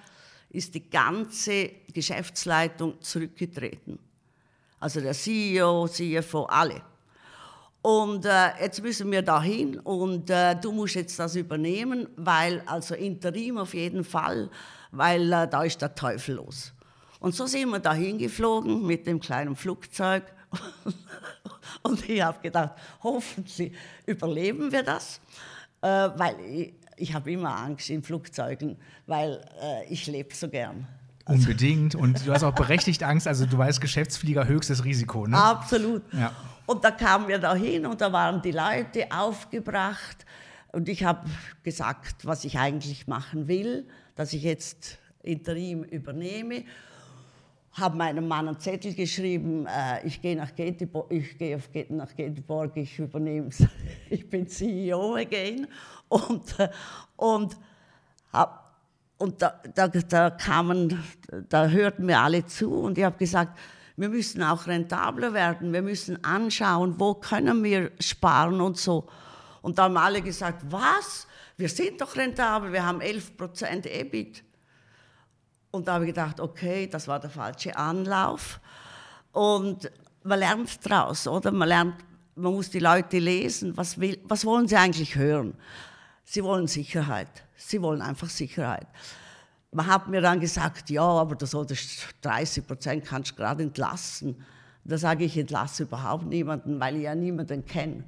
A: ist die ganze Geschäftsleitung zurückgetreten. Also der CEO, CFO, alle. Und äh, jetzt müssen wir dahin und äh, du musst jetzt das übernehmen, weil also Interim auf jeden Fall weil äh, da ist der Teufel los. Und so sind wir dahin geflogen mit dem kleinen Flugzeug. und ich habe gedacht, hoffentlich überleben wir das, äh, weil ich, ich habe immer Angst in Flugzeugen, weil äh, ich lebe so gern.
B: Also Unbedingt. Und du hast auch berechtigt Angst. Also du weißt, Geschäftsflieger höchstes Risiko. Ne?
A: Absolut.
B: Ja.
A: Und da kamen wir dahin und da waren die Leute aufgebracht. Und ich habe gesagt, was ich eigentlich machen will dass ich jetzt Interim übernehme. Habe meinem Mann einen Zettel geschrieben, äh, ich gehe nach Göteborg, ich gehe auf, nach Göteborg, ich übernehme, ich bin CEO again. Und, äh, und, hab, und da, da, da kamen, da hörten mir alle zu und ich habe gesagt, wir müssen auch rentabler werden, wir müssen anschauen, wo können wir sparen und so. Und da haben alle gesagt, was? Wir sind doch rentabel, wir haben 11 Prozent EBIT. Und da habe ich gedacht, okay, das war der falsche Anlauf. Und man lernt daraus, oder? Man lernt, man muss die Leute lesen, was, will, was wollen sie eigentlich hören? Sie wollen Sicherheit. Sie wollen einfach Sicherheit. Man hat mir dann gesagt, ja, aber du solltest 30 Prozent kannst gerade entlassen. Da sage ich, ich entlasse überhaupt niemanden, weil ich ja niemanden kenne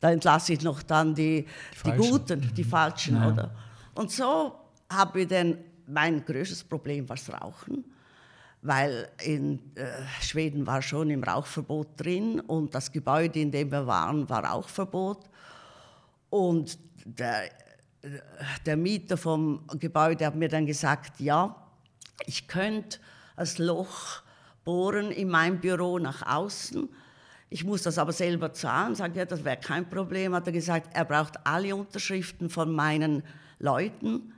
A: da entlasse ich noch dann die, die, die Guten, die mhm. Falschen, ja. oder? Und so habe ich dann, mein größtes Problem war das Rauchen, weil in äh, Schweden war schon im Rauchverbot drin und das Gebäude, in dem wir waren, war Rauchverbot. Und der, der Mieter vom Gebäude hat mir dann gesagt, ja, ich könnte das Loch bohren in meinem Büro nach außen ich muss das aber selber zahlen. Sagt ja, das wäre kein Problem. Hat er gesagt, er braucht alle Unterschriften von meinen Leuten.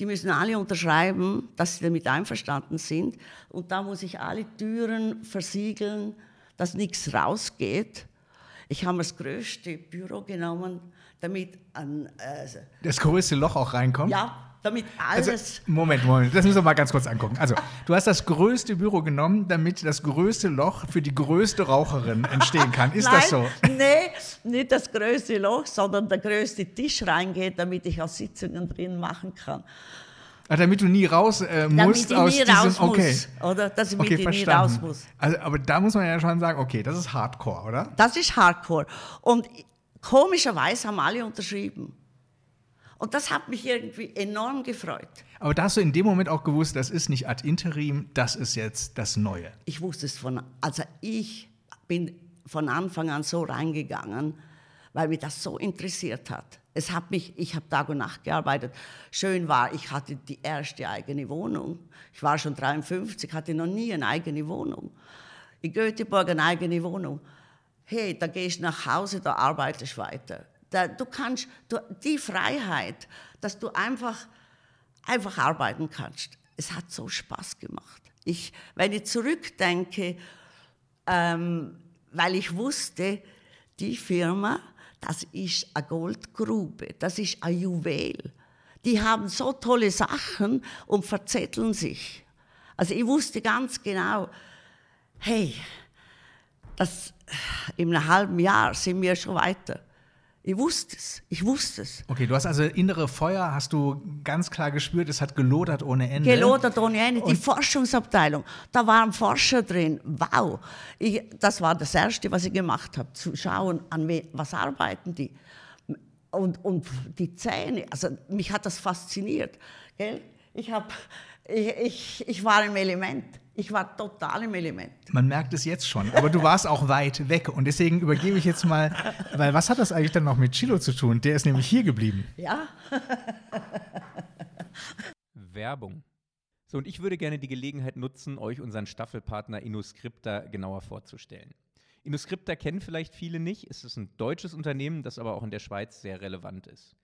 A: Die müssen alle unterschreiben, dass sie damit einverstanden sind. Und da muss ich alle Türen versiegeln, dass nichts rausgeht. Ich habe das größte Büro genommen, damit ein, äh,
B: das größte Loch auch reinkommt?
A: Ja, damit alles.
B: Also, Moment, Moment, das müssen wir mal ganz kurz angucken. Also, du hast das größte Büro genommen, damit das größte Loch für die größte Raucherin entstehen kann. Ist
A: Nein,
B: das so?
A: Nee, nicht das größte Loch, sondern der größte Tisch reingeht, damit ich auch Sitzungen drin machen kann.
B: Ach, damit du nie raus äh, musst aus
A: nie
B: diesem.
A: raus
B: okay.
A: muss. Oder? Dass ich
B: Okay,
A: mit nie raus muss.
B: Also, aber da muss man ja schon sagen, okay, das ist Hardcore, oder?
A: Das ist Hardcore. Und komischerweise haben alle unterschrieben. Und das hat mich irgendwie enorm gefreut.
B: Aber da hast du in dem Moment auch gewusst, das ist nicht ad interim, das ist jetzt das Neue.
A: Ich wusste es von, also ich bin von Anfang an so reingegangen, weil mich das so interessiert hat. Es hat mich, ich habe Tag und Nacht gearbeitet. Schön war, ich hatte die erste eigene Wohnung. Ich war schon 53, hatte noch nie eine eigene Wohnung. In Göteborg eine eigene Wohnung. Hey, da gehst du nach Hause, da arbeitest du weiter. Da, du kannst, du, die Freiheit, dass du einfach, einfach arbeiten kannst. Es hat so Spaß gemacht. Ich, wenn ich zurückdenke, ähm, weil ich wusste, die Firma, das ist eine Goldgrube, das ist ein Juwel. Die haben so tolle Sachen und verzetteln sich. Also ich wusste ganz genau, hey, das, in einem halben Jahr sind wir schon weiter. Ich wusste es, ich wusste es.
B: Okay, du hast also innere Feuer, hast du ganz klar gespürt, es hat gelodert ohne Ende.
A: Gelodert ohne Ende. Die Forschungsabteilung, da waren Forscher drin. Wow. Ich, das war das Erste, was ich gemacht habe, zu schauen, an we, was arbeiten die. Und, und die Zähne, also mich hat das fasziniert. Gell? Ich, hab, ich, ich, ich war im Element. Ich war total im Element.
B: Man merkt es jetzt schon, aber du warst auch weit weg und deswegen übergebe ich jetzt mal, weil was hat das eigentlich dann noch mit Chilo zu tun? Der ist nämlich hier geblieben.
A: Ja?
C: Werbung. So, und ich würde gerne die Gelegenheit nutzen, euch unseren Staffelpartner InnoScripta genauer vorzustellen. InnoScripta kennen vielleicht viele nicht. Es ist ein deutsches Unternehmen, das aber auch in der Schweiz sehr relevant ist.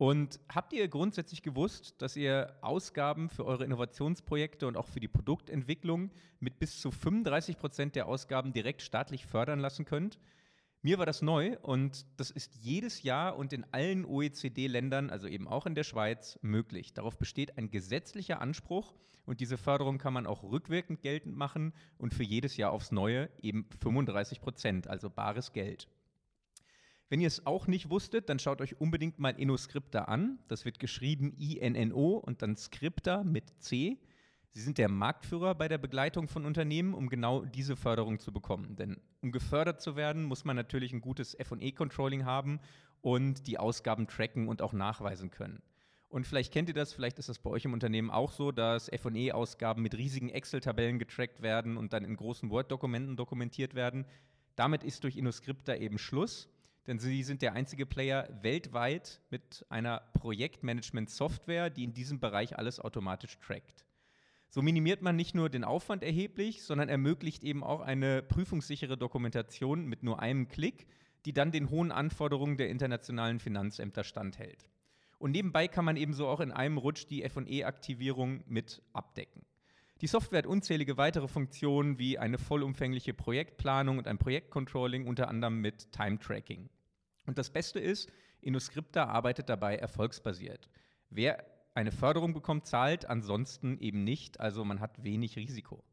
C: Und habt ihr grundsätzlich gewusst, dass ihr Ausgaben für eure Innovationsprojekte und auch für die Produktentwicklung mit bis zu 35 Prozent der Ausgaben direkt staatlich fördern lassen könnt? Mir war das neu und das ist jedes Jahr und in allen OECD-Ländern, also eben auch in der Schweiz, möglich. Darauf besteht ein gesetzlicher Anspruch und diese Förderung kann man auch rückwirkend geltend machen und für jedes Jahr aufs Neue eben 35 Prozent, also bares Geld. Wenn ihr es auch nicht wusstet, dann schaut euch unbedingt mal InnoScripta an. Das wird geschrieben I-N-N-O und dann Scripta mit C. Sie sind der Marktführer bei der Begleitung von Unternehmen, um genau diese Förderung zu bekommen. Denn um gefördert zu werden, muss man natürlich ein gutes FE-Controlling haben und die Ausgaben tracken und auch nachweisen können. Und vielleicht kennt ihr das, vielleicht ist das bei euch im Unternehmen auch so, dass FE-Ausgaben mit riesigen Excel-Tabellen getrackt werden und dann in großen Word-Dokumenten dokumentiert werden. Damit ist durch InnoScripta eben Schluss denn sie sind der einzige Player weltweit mit einer Projektmanagement-Software, die in diesem Bereich alles automatisch trackt. So minimiert man nicht nur den Aufwand erheblich, sondern ermöglicht eben auch eine prüfungssichere Dokumentation mit nur einem Klick, die dann den hohen Anforderungen der internationalen Finanzämter standhält. Und nebenbei kann man ebenso auch in einem Rutsch die FE-Aktivierung mit abdecken. Die Software hat unzählige weitere Funktionen wie eine vollumfängliche Projektplanung und ein Projektcontrolling, unter anderem mit Time-Tracking. Und das Beste ist, InnoScripta arbeitet dabei erfolgsbasiert. Wer eine Förderung bekommt, zahlt, ansonsten eben nicht, also man hat wenig Risiko.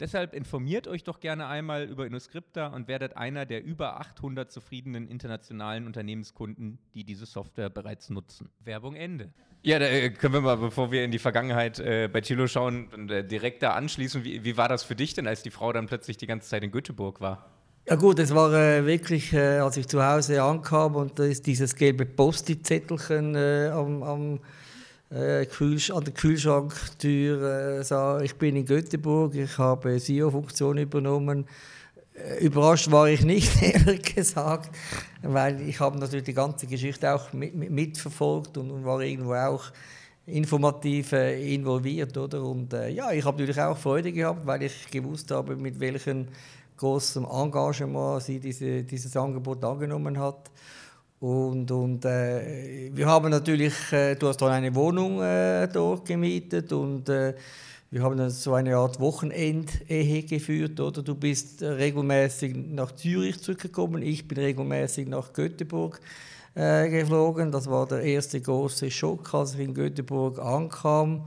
C: Deshalb informiert euch doch gerne einmal über InnoScripta und werdet einer der über 800 zufriedenen internationalen Unternehmenskunden, die diese Software bereits nutzen. Werbung Ende. Ja, da äh, können wir mal, bevor wir in die Vergangenheit äh, bei Chilo schauen, äh, direkt da anschließen. Wie, wie war das für dich denn, als die Frau dann plötzlich die ganze Zeit in Göteborg war?
D: Ja gut, es war äh, wirklich, äh, als ich zu Hause ankam und da ist dieses gelbe Post-it-Zettelchen äh, am, am äh, an der Kühlschranktür äh, sah, ich bin in Göteborg, ich habe SEO-Funktion übernommen. Äh, überrascht war ich nicht, ehrlich gesagt, weil ich habe natürlich die ganze Geschichte auch mit, mit, mitverfolgt und, und, war irgendwo auch informativ äh, involviert, oder? Und äh, ja, ich habe natürlich auch Freude gehabt, weil ich gewusst habe, mit welchem großem Engagement sie diese, dieses Angebot angenommen hat. Und, und äh, wir haben natürlich, äh, du hast dann eine Wohnung äh, dort gemietet und äh, wir haben dann so eine Art Wochenendehe geführt, oder? Du bist regelmäßig nach Zürich zurückgekommen, ich bin regelmäßig nach Göteborg äh, geflogen. Das war der erste große Schock, als ich in Göteborg ankam.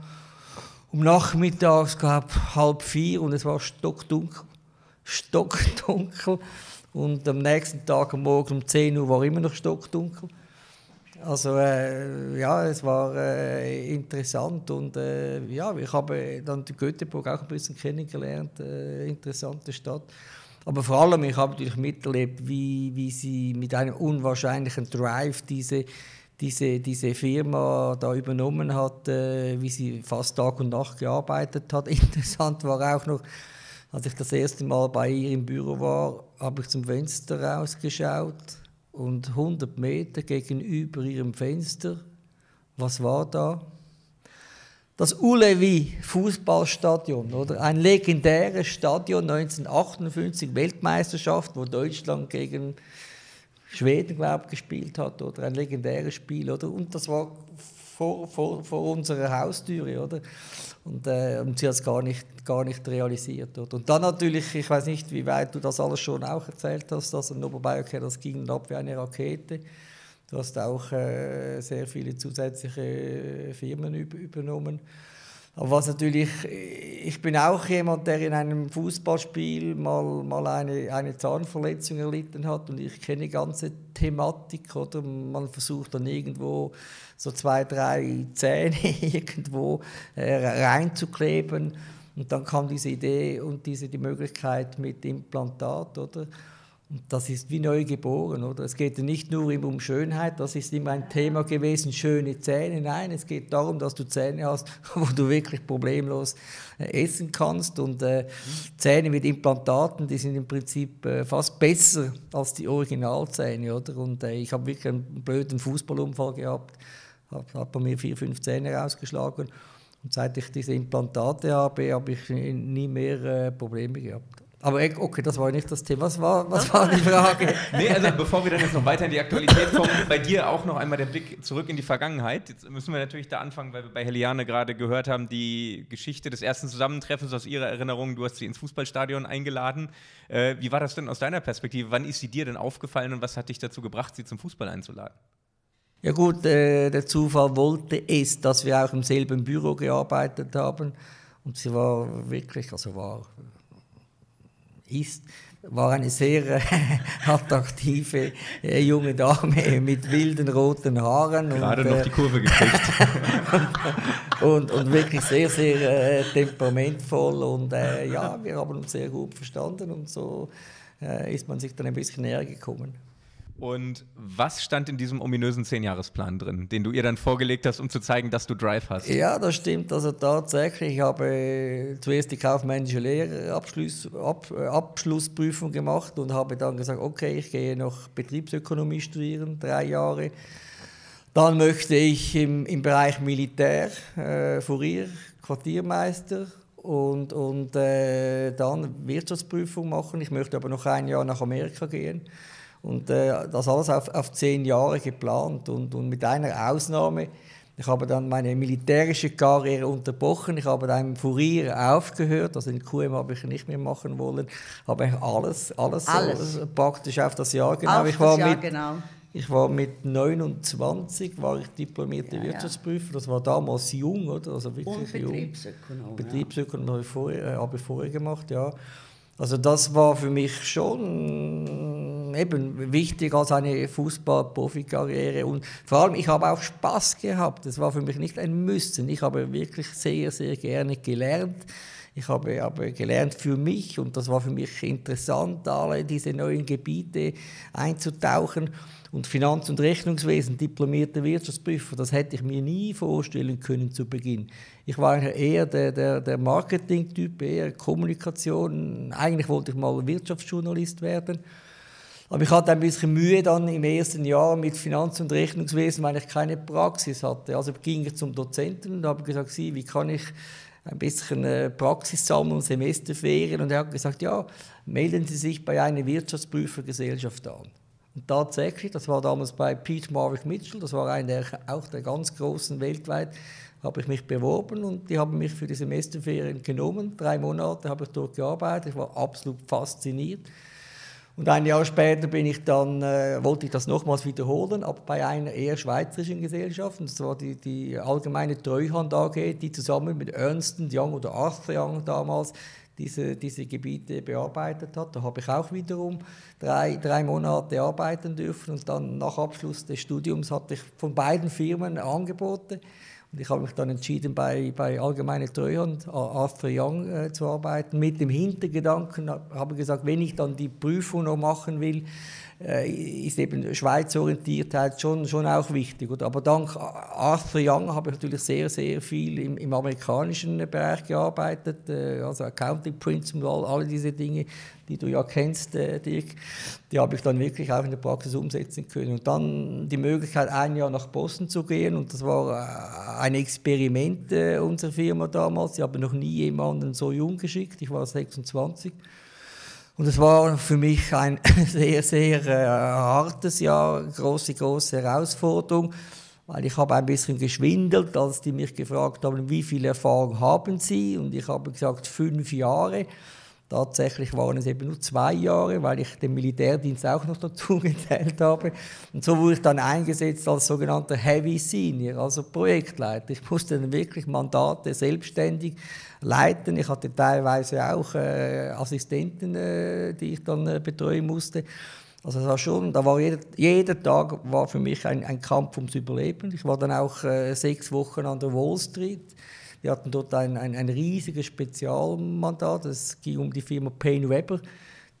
D: Um nachmittags gab halb vier und es war stockdunkel, stockdunkel. Und am nächsten Tag, am Morgen um 10 Uhr, war immer noch stockdunkel. Also äh, ja, es war äh, interessant und äh, ja, ich habe dann Göteborg auch ein bisschen kennengelernt, äh, interessante Stadt. Aber vor allem, ich habe natürlich miterlebt, wie, wie sie mit einem unwahrscheinlichen Drive diese, diese, diese Firma da übernommen hat, äh, wie sie fast Tag und Nacht gearbeitet hat. Interessant war auch noch, als ich das erste Mal bei ihr im Büro war, habe ich zum Fenster rausgeschaut und 100 Meter gegenüber ihrem Fenster, was war da? Das Ulevi Fußballstadion, oder ein legendäres Stadion 1958 Weltmeisterschaft, wo Deutschland gegen Schweden glaube ich, gespielt hat oder ein legendäres Spiel, oder? Und das war vor, vor, vor unserer Haustüre, oder? Und, äh, und sie hat es gar nicht, gar nicht realisiert. Oder? Und dann natürlich, ich weiß nicht, wie weit du das alles schon auch erzählt hast, also Oberbayerke, das ging ab wie eine Rakete. Du hast auch äh, sehr viele zusätzliche Firmen übernommen. Was natürlich, ich bin auch jemand, der in einem Fußballspiel mal, mal eine, eine Zahnverletzung erlitten hat und ich kenne die ganze Thematik. Oder? Man versucht dann irgendwo so zwei, drei Zähne irgendwo äh, reinzukleben und dann kam diese Idee und diese die Möglichkeit mit Implantat. Oder? Das ist wie neu geboren, oder? Es geht ja nicht nur um Schönheit, das ist immer ein Thema gewesen, schöne Zähne. Nein, es geht darum, dass du Zähne hast, wo du wirklich problemlos äh, essen kannst. Und äh, Zähne mit Implantaten, die sind im Prinzip äh, fast besser als die Originalzähne, oder? Und äh, ich habe wirklich einen blöden Fußballunfall gehabt, habe hab bei mir vier, fünf Zähne rausgeschlagen. Und seit ich diese Implantate habe, habe ich nie mehr äh, Probleme gehabt. Aber okay, das war nicht das Thema. Was war, was war die Frage?
C: nee, also bevor wir dann jetzt noch weiter in die Aktualität kommen, bei dir auch noch einmal der Blick zurück in die Vergangenheit. Jetzt müssen wir natürlich da anfangen, weil wir bei Heliane gerade gehört haben, die Geschichte des ersten Zusammentreffens aus ihrer Erinnerung. Du hast sie ins Fußballstadion eingeladen. Äh, wie war das denn aus deiner Perspektive? Wann ist sie dir denn aufgefallen und was hat dich dazu gebracht, sie zum Fußball einzuladen?
D: Ja gut, äh, der Zufall wollte es, dass wir auch im selben Büro gearbeitet haben. Und sie war wirklich, also war ist, war eine sehr äh, attraktive äh, junge Dame mit wilden roten Haaren.
C: Gerade und, noch äh, die Kurve gekriegt.
D: und, und, wirklich sehr, sehr äh, temperamentvoll. Und äh, ja, wir haben uns sehr gut verstanden und so äh, ist man sich dann ein bisschen näher gekommen.
C: Und was stand in diesem ominösen Zehnjahresplan drin, den du ihr dann vorgelegt hast, um zu zeigen, dass du Drive hast?
D: Ja, das stimmt. Also tatsächlich, ich habe zuerst die kaufmännische Lehre Abschluss, Ab, äh, Abschlussprüfung gemacht und habe dann gesagt, okay, ich gehe noch Betriebsökonomie studieren, drei Jahre. Dann möchte ich im, im Bereich Militär, äh, Fourier, Quartiermeister und, und äh, dann Wirtschaftsprüfung machen. Ich möchte aber noch ein Jahr nach Amerika gehen. Und äh, das alles auf, auf zehn Jahre geplant. Und, und mit einer Ausnahme, ich habe dann meine militärische Karriere unterbrochen. Ich habe dann im Fourier aufgehört, also in QM habe ich nicht mehr machen wollen. Habe alles, alles, alles. So, praktisch auf das Jahr
A: genau. Auf
D: ich war
A: Jahr
D: mit,
A: genau.
D: Ich war mit 29 war ich diplomierter ja, Wirtschaftsprüfer. Das war damals jung, oder? Also wirklich
A: Und Betriebsökonom.
D: Jung. Betriebsökonom habe ich vorher, äh, habe ich vorher gemacht, ja. Also das war für mich schon eben wichtig als eine Fußball-Profikarriere und vor allem ich habe auch Spaß gehabt. Das war für mich nicht ein Müssen. Ich habe wirklich sehr sehr gerne gelernt. Ich habe, habe gelernt für mich und das war für mich interessant, alle diese neuen Gebiete einzutauchen. Und Finanz- und Rechnungswesen, diplomierter Wirtschaftsprüfer, das hätte ich mir nie vorstellen können zu Beginn. Ich war eher der, der, der Marketing-Typ, eher Kommunikation. Eigentlich wollte ich mal Wirtschaftsjournalist werden. Aber ich hatte ein bisschen Mühe dann im ersten Jahr mit Finanz- und Rechnungswesen, weil ich keine Praxis hatte. Also ging ich zum Dozenten und habe gesagt, wie kann ich ein bisschen äh, Praxis sammeln, Semesterferien? Und er hat gesagt, ja, melden Sie sich bei einer Wirtschaftsprüfergesellschaft an. Und tatsächlich, das war damals bei Pete Marvick Mitchell, das war einer der, auch der ganz großen weltweit, habe ich mich beworben und die haben mich für die Semesterferien genommen. Drei Monate habe ich dort gearbeitet, ich war absolut fasziniert. Und ein Jahr später bin ich dann, äh, wollte ich das nochmals wiederholen, aber bei einer eher schweizerischen Gesellschaft. Und das war die, die Allgemeine Treuhand AG, die zusammen mit Ernst Young oder Arthur Young damals diese, diese Gebiete bearbeitet hat. Da habe ich auch wiederum drei, drei Monate arbeiten dürfen. Und dann nach Abschluss des Studiums hatte ich von beiden Firmen Angebote. Und ich habe mich dann entschieden, bei, bei Allgemeine Treuhand, Arthur Young, äh, zu arbeiten. Mit dem Hintergedanken habe ich gesagt, wenn ich dann die Prüfung noch machen will, äh, ist eben Schweizorientiertheit schon, schon auch wichtig. Oder? Aber dank Arthur Young habe ich natürlich sehr, sehr viel im, im amerikanischen Bereich gearbeitet, äh, also Accounting Principle, all, all diese Dinge, die du ja kennst, äh, Dirk, die habe ich dann wirklich auch in der Praxis umsetzen können. Und dann die Möglichkeit, ein Jahr nach Boston zu gehen, und das war ein Experiment unserer Firma damals. Ich habe noch nie jemanden so jung geschickt, ich war 26. Und es war für mich ein sehr, sehr äh, hartes Jahr, große, große Herausforderung, weil ich habe ein bisschen geschwindelt, als die mich gefragt haben, wie viel Erfahrung haben Sie? Und ich habe gesagt, fünf Jahre. Tatsächlich waren es eben nur zwei Jahre, weil ich den Militärdienst auch noch dazu gezählt habe. Und so wurde ich dann eingesetzt als sogenannter Heavy Senior, also Projektleiter. Ich musste dann wirklich Mandate selbstständig leiten. Ich hatte teilweise auch äh, Assistenten, äh, die ich dann äh, betreuen musste. Also es war schon, da war jeder, jeder Tag war für mich ein, ein Kampf ums Überleben. Ich war dann auch äh, sechs Wochen an der Wall Street wir hatten dort ein, ein, ein riesiges Spezialmandat. Es ging um die Firma Payne Weber,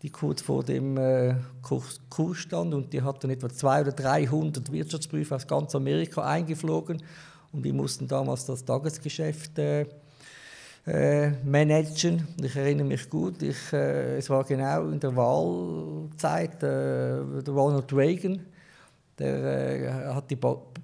D: die kurz vor dem äh, Kurs, stand. Und die hatten etwa 200 oder 300 Wirtschaftsprüfer aus ganz Amerika eingeflogen. Und die mussten damals das Tagesgeschäft äh, äh, managen. Ich erinnere mich gut, ich, äh, es war genau in der Wahlzeit, äh, Ronald Reagan der äh, hat die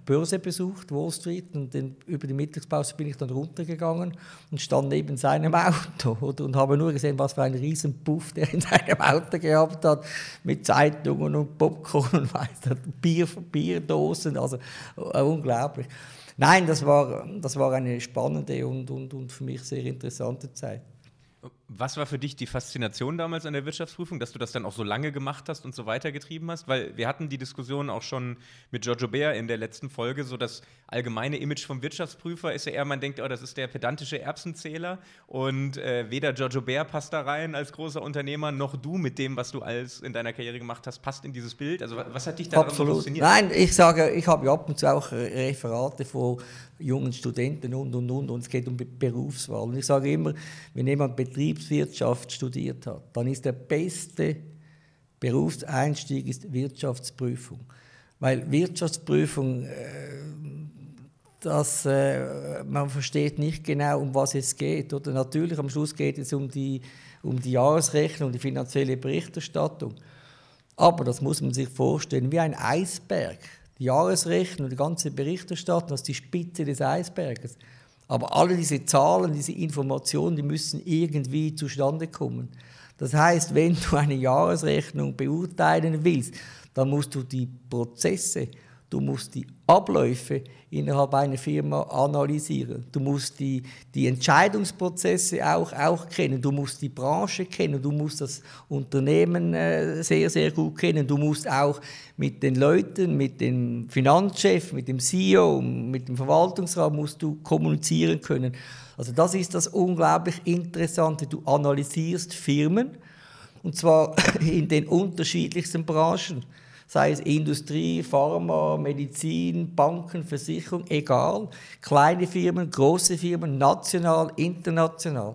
D: Börse besucht, Wall Street, und den, über die Mittagspause bin ich dann runtergegangen und stand neben seinem Auto oder, und habe nur gesehen, was für ein riesen Puff der in seinem Auto gehabt hat, mit Zeitungen und Popcorn und weißt, Bier, Bierdosen, also äh, unglaublich. Nein, das war, das war eine spannende und, und, und für mich sehr interessante Zeit.
C: Was war für dich die Faszination damals an der Wirtschaftsprüfung, dass du das dann auch so lange gemacht hast und so weitergetrieben hast? Weil wir hatten die Diskussion auch schon mit Giorgio Bär in der letzten Folge, so das allgemeine Image vom Wirtschaftsprüfer ist ja eher, man denkt, oh, das ist der pedantische Erbsenzähler und äh, weder Giorgio Bär passt da rein als großer Unternehmer, noch du mit dem, was du als in deiner Karriere gemacht hast, passt in dieses Bild. Also was hat dich da
D: fasziniert? Nein, ich sage, ich habe ab und zu auch Referate vor jungen Studenten und und und und es geht um Berufswahl. Und ich sage immer, wenn jemand Betriebswirtschaft studiert hat, dann ist der beste Berufseinstieg ist Wirtschaftsprüfung. Weil Wirtschaftsprüfung, äh, das, äh, man versteht nicht genau, um was es geht. Oder natürlich am Schluss geht es um die, um die Jahresrechnung, die finanzielle Berichterstattung. Aber das muss man sich vorstellen, wie ein Eisberg. Die Jahresrechnung, die ganze Berichterstattung, das ist die Spitze des Eisberges. Aber alle diese Zahlen, diese Informationen, die müssen irgendwie zustande kommen. Das heißt, wenn du eine Jahresrechnung beurteilen willst, dann musst du die Prozesse Du musst die Abläufe innerhalb einer Firma analysieren. Du musst die, die Entscheidungsprozesse auch, auch kennen. Du musst die Branche kennen. Du musst das Unternehmen äh, sehr, sehr gut kennen. Du musst auch mit den Leuten, mit dem Finanzchef, mit dem CEO, mit dem Verwaltungsrat musst du kommunizieren können. Also das ist das unglaublich Interessante. Du analysierst Firmen und zwar in den unterschiedlichsten Branchen sei es Industrie, Pharma, Medizin, Banken, Versicherung, egal. Kleine Firmen, große Firmen, national, international.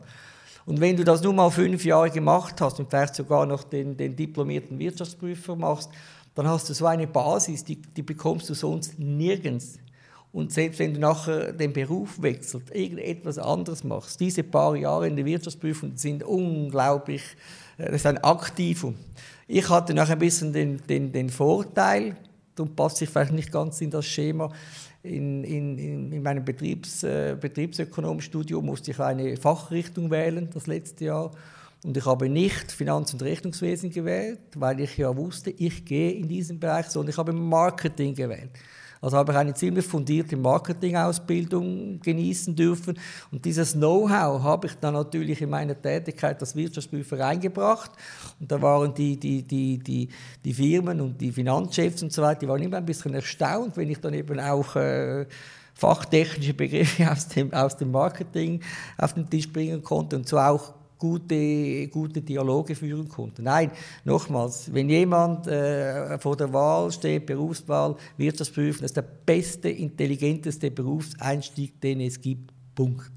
D: Und wenn du das nur mal fünf Jahre gemacht hast und vielleicht sogar noch den, den diplomierten Wirtschaftsprüfer machst, dann hast du so eine Basis, die, die bekommst du sonst nirgends. Und selbst wenn du nachher den Beruf wechselst, irgendetwas anderes machst, diese paar Jahre in der Wirtschaftsprüfung sind unglaublich, äh, das ist ein Aktivum. Ich hatte noch ein bisschen den, den, den Vorteil, darum passt ich vielleicht nicht ganz in das Schema, in, in, in meinem Betriebs, äh, Betriebsökonomstudium musste ich eine Fachrichtung wählen, das letzte Jahr. Und ich habe nicht Finanz- und Rechnungswesen gewählt, weil ich ja wusste, ich gehe in diesen Bereich, sondern ich habe Marketing gewählt. Also habe ich eine ziemlich fundierte Marketingausbildung genießen dürfen. Und dieses Know-how habe ich dann natürlich in meine Tätigkeit als Wirtschaftsprüfer eingebracht. Und da waren die, die, die, die, die Firmen und die Finanzchefs und so weiter, die waren immer ein bisschen erstaunt, wenn ich dann eben auch äh, fachtechnische Begriffe aus dem, aus dem Marketing auf den Tisch bringen konnte und so auch gute, gute Dialoge führen konnte. Nein, nochmals, wenn jemand äh, vor der Wahl steht, Berufswahl, Wirtschaftsprüfen, das ist der beste, intelligenteste Berufseinstieg, den es gibt. Punkt.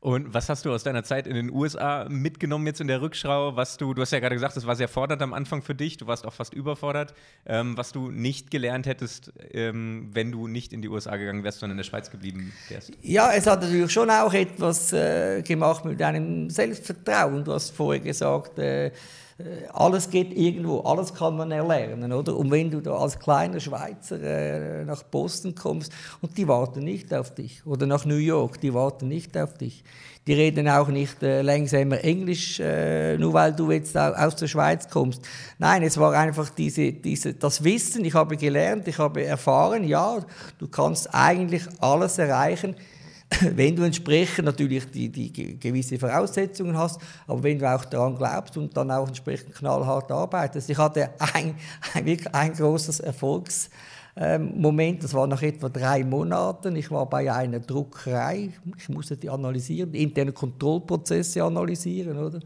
C: Und was hast du aus deiner Zeit in den USA mitgenommen jetzt in der Rückschau? Was du, du hast ja gerade gesagt, es war sehr fordernd am Anfang für dich, du warst auch fast überfordert, ähm, was du nicht gelernt hättest, ähm, wenn du nicht in die USA gegangen wärst, sondern in der Schweiz geblieben wärst?
D: Ja, es hat natürlich schon auch etwas äh, gemacht mit deinem Selbstvertrauen. Du hast vorher gesagt, äh, alles geht irgendwo, alles kann man erlernen, oder? Und wenn du da als kleiner Schweizer äh, nach Boston kommst und die warten nicht auf dich oder nach New York, die warten nicht auf dich. Die reden auch nicht äh, langsamer Englisch, äh, nur weil du jetzt aus der Schweiz kommst. Nein, es war einfach diese, diese, das Wissen. Ich habe gelernt, ich habe erfahren, ja, du kannst eigentlich alles erreichen wenn du entsprechend natürlich die, die gewisse Voraussetzungen hast, aber wenn du auch daran glaubst und dann auch entsprechend knallhart arbeitest. Ich hatte ein, ein, wirklich ein großes Erfolgs Moment, das war nach etwa drei Monaten. Ich war bei einer Druckerei. Ich musste die analysieren, die internen Kontrollprozesse analysieren, oder?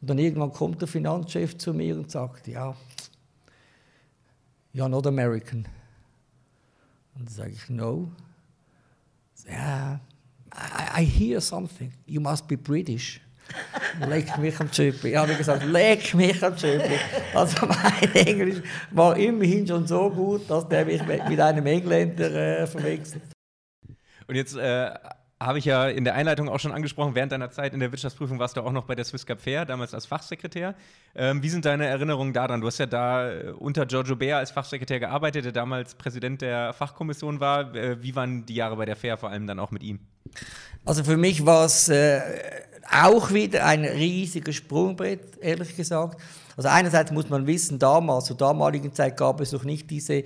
D: Und dann irgendwann kommt der Finanzchef zu mir und sagt, ja, you're not American. Und dann sage ich, no. Ja, I, I hear something. You must be British. Leck mich am Schöppi. Ich habe gesagt, leck mich am Schöppi. Also mein Englisch war immerhin schon so gut, dass der mich mit einem Engländer äh, verwechselt.
C: Und jetzt äh, habe ich ja in der Einleitung auch schon angesprochen, während deiner Zeit in der Wirtschaftsprüfung warst du auch noch bei der Swiss Cup Fair, damals als Fachsekretär. Ähm, wie sind deine Erinnerungen daran? Du hast ja da äh, unter Giorgio Bea als Fachsekretär gearbeitet, der damals Präsident der Fachkommission war. Äh, wie waren die Jahre bei der Fair, vor allem dann auch mit ihm?
D: Also für mich war es äh, auch wieder ein riesiges Sprungbrett, ehrlich gesagt. Also einerseits muss man wissen, damals, zur damaligen Zeit gab es noch nicht diese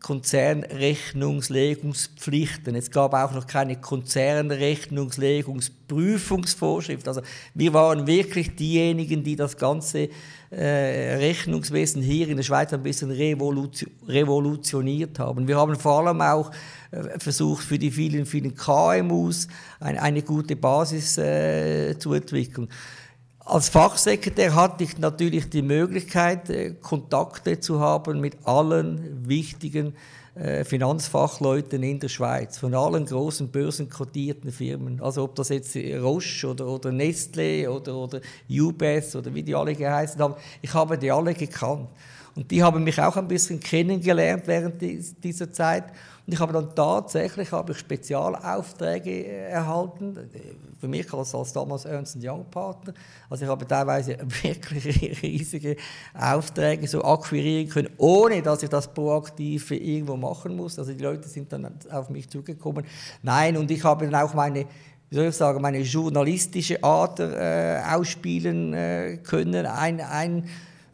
D: Konzernrechnungslegungspflichten. Es gab auch noch keine Konzernrechnungslegungsprüfungsvorschrift. Also wir waren wirklich diejenigen, die das ganze äh, Rechnungswesen hier in der Schweiz ein bisschen revolutioniert haben. Wir haben vor allem auch äh, versucht, für die vielen, vielen KMUs eine, eine gute Basis äh, zu entwickeln. Als Fachsekretär hatte ich natürlich die Möglichkeit, äh, Kontakte zu haben mit allen wichtigen äh, Finanzfachleuten in der Schweiz, von allen großen börsenkotierten Firmen. Also ob das jetzt Roche oder, oder Nestlé oder, oder UBS oder wie die alle geheißen haben, ich habe die alle gekannt. Und die haben mich auch ein bisschen kennengelernt während dieser Zeit. Und ich habe dann tatsächlich habe ich Spezialaufträge äh, erhalten, für mich als, als damals Ernst Young Partner. Also ich habe teilweise wirklich riesige Aufträge so akquirieren können, ohne dass ich das proaktiv irgendwo machen muss. Also die Leute sind dann auf mich zugekommen. Nein, und ich habe dann auch meine wie soll ich sagen, meine journalistische Art äh, ausspielen äh, können. Ein, ein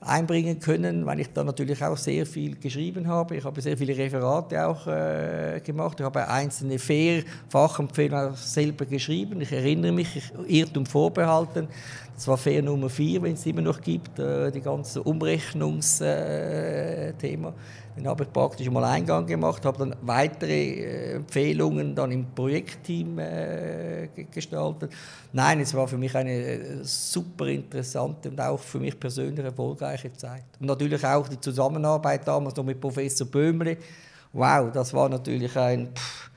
D: einbringen können, weil ich da natürlich auch sehr viel geschrieben habe. Ich habe sehr viele Referate auch äh, gemacht. Ich habe einzelne Fair-Fachempfehlungen selber geschrieben. Ich erinnere mich, ich, Irrtum vorbehalten. Das war Fair Nummer 4, wenn es immer noch gibt, äh, die ganze Umrechnungsthema. Äh, den habe ich praktisch mal Eingang gemacht, habe dann weitere äh, Empfehlungen dann im Projektteam äh, gestaltet. Nein, es war für mich eine äh, super interessante und auch für mich persönlich erfolgreiche Zeit. Und natürlich auch die Zusammenarbeit damals noch mit Professor Böhmle. Wow, das war natürlich ein, pff,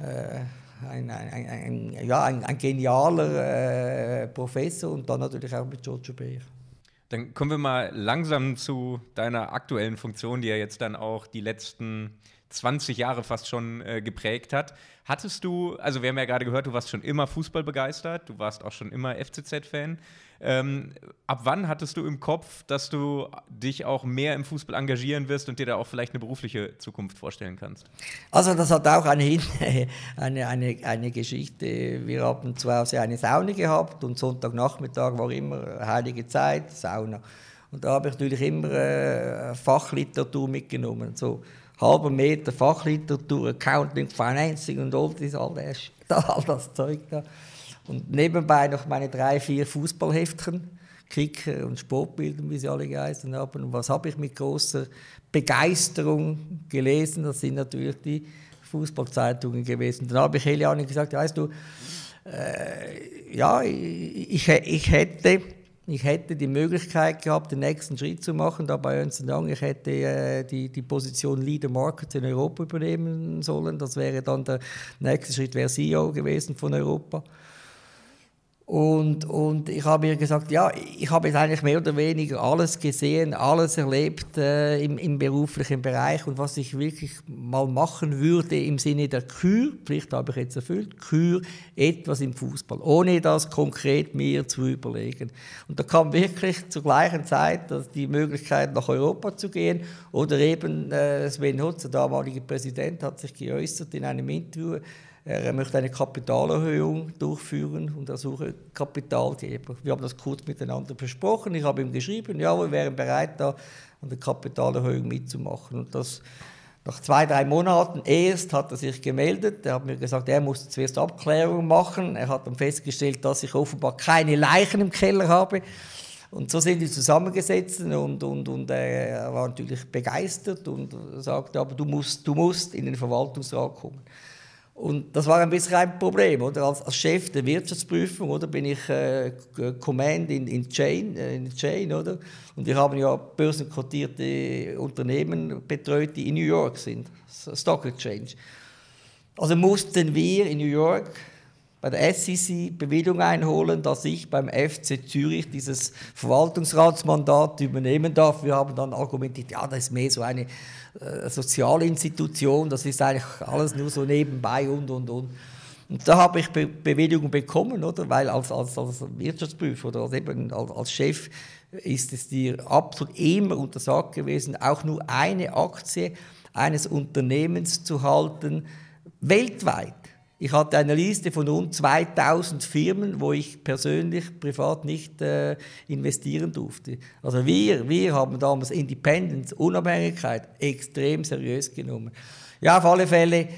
D: äh, ein, ein, ein, ja, ein, genialer äh, Professor und dann natürlich auch mit Giorgio Beer.
C: Dann kommen wir mal langsam zu deiner aktuellen Funktion, die ja jetzt dann auch die letzten 20 Jahre fast schon äh, geprägt hat. Hattest du, also wir haben ja gerade gehört, du warst schon immer Fußball begeistert, du warst auch schon immer FCZ-Fan. Ähm, ab wann hattest du im Kopf, dass du dich auch mehr im Fußball engagieren wirst und dir da auch vielleicht eine berufliche Zukunft vorstellen kannst?
D: Also das hat auch eine, eine, eine, eine Geschichte. Wir haben zu Hause eine Sauna gehabt und Sonntagnachmittag war immer heilige Zeit, Sauna. Und da habe ich natürlich immer äh, Fachliteratur mitgenommen. So halber Meter Fachliteratur, Accounting, Financing und all das, all das, all das Zeug da. Und nebenbei noch meine drei, vier Fußballheftchen, Kicker und Sportbildung, wie sie alle geheißen haben. Und was habe ich mit großer Begeisterung gelesen? Das sind natürlich die Fußballzeitungen gewesen. Dann habe ich Heliane gesagt, weißt du, äh, ja, ich, ich hätte ich hätte die Möglichkeit gehabt, den nächsten Schritt zu machen, da bei Ernst Young. Ich hätte äh, die, die Position Leader Market in Europa übernehmen sollen. Das wäre dann der nächste Schritt, wäre CEO gewesen von Europa. Und, und ich habe ihr gesagt, ja, ich habe jetzt eigentlich mehr oder weniger alles gesehen, alles erlebt äh, im, im beruflichen Bereich und was ich wirklich mal machen würde im Sinne der Kür, Pflicht habe ich jetzt erfüllt, Kür, etwas im Fußball, ohne das konkret mir zu überlegen. Und da kam wirklich zur gleichen Zeit die Möglichkeit, nach Europa zu gehen oder eben äh, Sven Hutz, der damalige Präsident, hat sich geäußert in einem Interview, er möchte eine Kapitalerhöhung durchführen und er suche Kapitalgeber. Wir haben das kurz miteinander besprochen. Ich habe ihm geschrieben, ja, wir wären bereit, da an der Kapitalerhöhung mitzumachen. Und das nach zwei, drei Monaten erst hat er sich gemeldet. Er hat mir gesagt, er musste zuerst Abklärungen machen. Er hat dann festgestellt, dass ich offenbar keine Leichen im Keller habe. Und so sind wir zusammengesetzt und, und, und er war natürlich begeistert und sagte, aber du musst, du musst in den Verwaltungsrat kommen. Und das war ein bisschen ein Problem, oder? Als, als Chef der Wirtschaftsprüfung, oder, bin ich äh, Command in, in, Chain, äh, in Chain, oder? Und wir haben ja börsenkotierte Unternehmen betreut, die in New York sind, Stock Exchange. Also mussten wir in New York bei der SEC Bewilligung einholen, dass ich beim FC Zürich dieses Verwaltungsratsmandat übernehmen darf. Wir haben dann argumentiert, ja, das ist mehr so eine äh, Sozialinstitution, das ist eigentlich alles nur so nebenbei und, und, und. Und da habe ich Be Bewilligung bekommen, oder? weil als, als, als Wirtschaftsprüfer oder als, eben als, als Chef ist es dir absolut immer untersagt gewesen, auch nur eine Aktie eines Unternehmens zu halten, weltweit. Ich hatte eine Liste von rund 2000 Firmen, wo ich persönlich privat nicht äh, investieren durfte. Also wir, wir haben damals Independence, Unabhängigkeit extrem seriös genommen. Ja, auf alle Fälle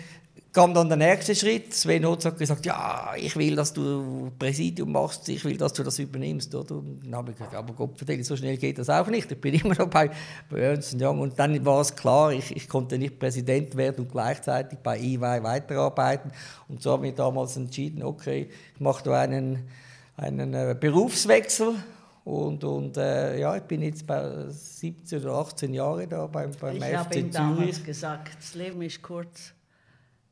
D: kam dann der nächste Schritt. Sven Hotz hat gesagt, ja, ich will, dass du Präsidium machst, ich will, dass du das übernimmst. Oder? Und dann habe ich gesagt, aber Gott vertelle, so schnell geht das auch nicht. Ich bin immer noch bei, bei Ernst Young. Und dann war es klar, ich, ich konnte nicht Präsident werden und gleichzeitig bei EY weiterarbeiten. Und so habe ich damals entschieden, okay, ich mache da einen, einen äh, Berufswechsel. Und, und äh, ja, ich bin jetzt bei 17 oder 18 Jahren da beim, beim
A: ich
D: FC Zürich. Ich
A: habe ihm damals gesagt, das Leben ist kurz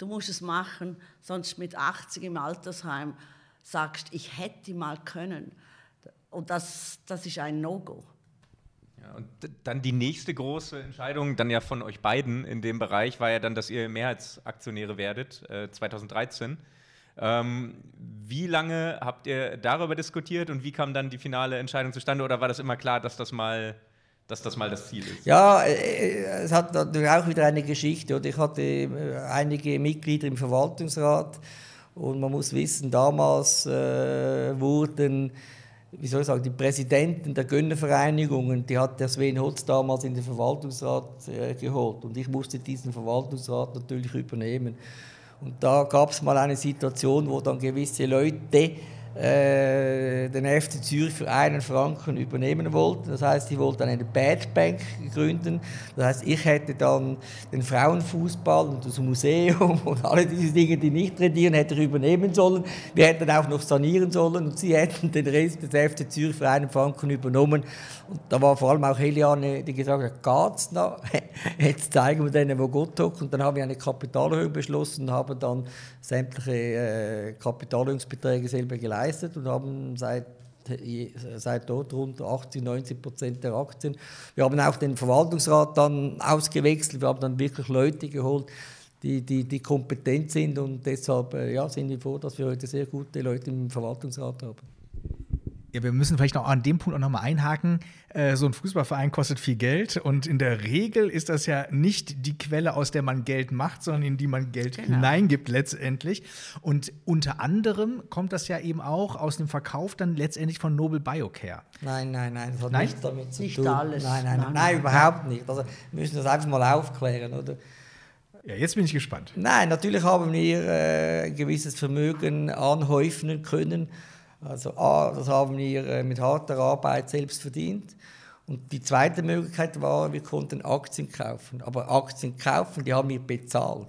A: du musst es machen, sonst mit 80 im Altersheim sagst, ich hätte mal können. Und das, das ist ein No-Go.
C: Ja, und dann die nächste große Entscheidung, dann ja von euch beiden in dem Bereich, war ja dann, dass ihr Mehrheitsaktionäre werdet, äh, 2013. Ähm, wie lange habt ihr darüber diskutiert und wie kam dann die finale Entscheidung zustande? Oder war das immer klar, dass das mal dass das mal das Ziel ist.
D: Ja, äh, äh, es hat natürlich auch wieder eine Geschichte. Ich hatte äh, einige Mitglieder im Verwaltungsrat und man muss wissen, damals äh, wurden wie soll ich sagen, die Präsidenten der Gönnervereinigungen, die hat der Sven Hotz damals in den Verwaltungsrat äh, geholt. Und ich musste diesen Verwaltungsrat natürlich übernehmen. Und da gab es mal eine Situation, wo dann gewisse Leute den FC Zürich für einen Franken übernehmen wollten. Das heißt, sie wollten eine Bad Bank gründen. Das heißt, ich hätte dann den Frauenfußball und das Museum und alle diese Dinge, die nicht redieren, hätte ich übernehmen sollen. Wir hätten auch noch sanieren sollen und sie hätten den Rest des FC Zürich für einen Franken übernommen. Und da war vor allem auch Heliane, die gesagt hat, geht's noch? Jetzt zeigen wir denen, wo Gott hockt. Und dann haben wir eine Kapitalerhöhung beschlossen und haben dann sämtliche äh, Kapitalerhöhungsbeträge selber geleistet und haben seit seit dort rund 80, 90 Prozent der Aktien. Wir haben auch den Verwaltungsrat dann ausgewechselt. Wir haben dann wirklich Leute geholt, die, die, die kompetent sind und deshalb äh, ja, sind wir froh, dass wir heute sehr gute Leute im Verwaltungsrat haben.
B: Ja, wir müssen vielleicht noch an dem Punkt auch nochmal einhaken. Äh, so ein Fußballverein kostet viel Geld und in der Regel ist das ja nicht die Quelle, aus der man Geld macht, sondern in die man Geld genau. hineingibt letztendlich. Und unter anderem kommt das ja eben auch aus dem Verkauf dann letztendlich von Nobel Biocare.
D: Nein, nein, nein, das hat
A: nein?
D: nichts damit zu
A: nicht
D: tun.
A: Alles.
D: Nein, nein, nein, nein, überhaupt nicht. Also wir müssen das einfach mal aufklären, oder?
B: Ja, jetzt bin ich gespannt.
D: Nein, natürlich haben wir äh, ein gewisses Vermögen anhäufen können also A, das haben wir äh, mit harter Arbeit selbst verdient. Und die zweite Möglichkeit war, wir konnten Aktien kaufen. Aber Aktien kaufen, die haben wir bezahlt.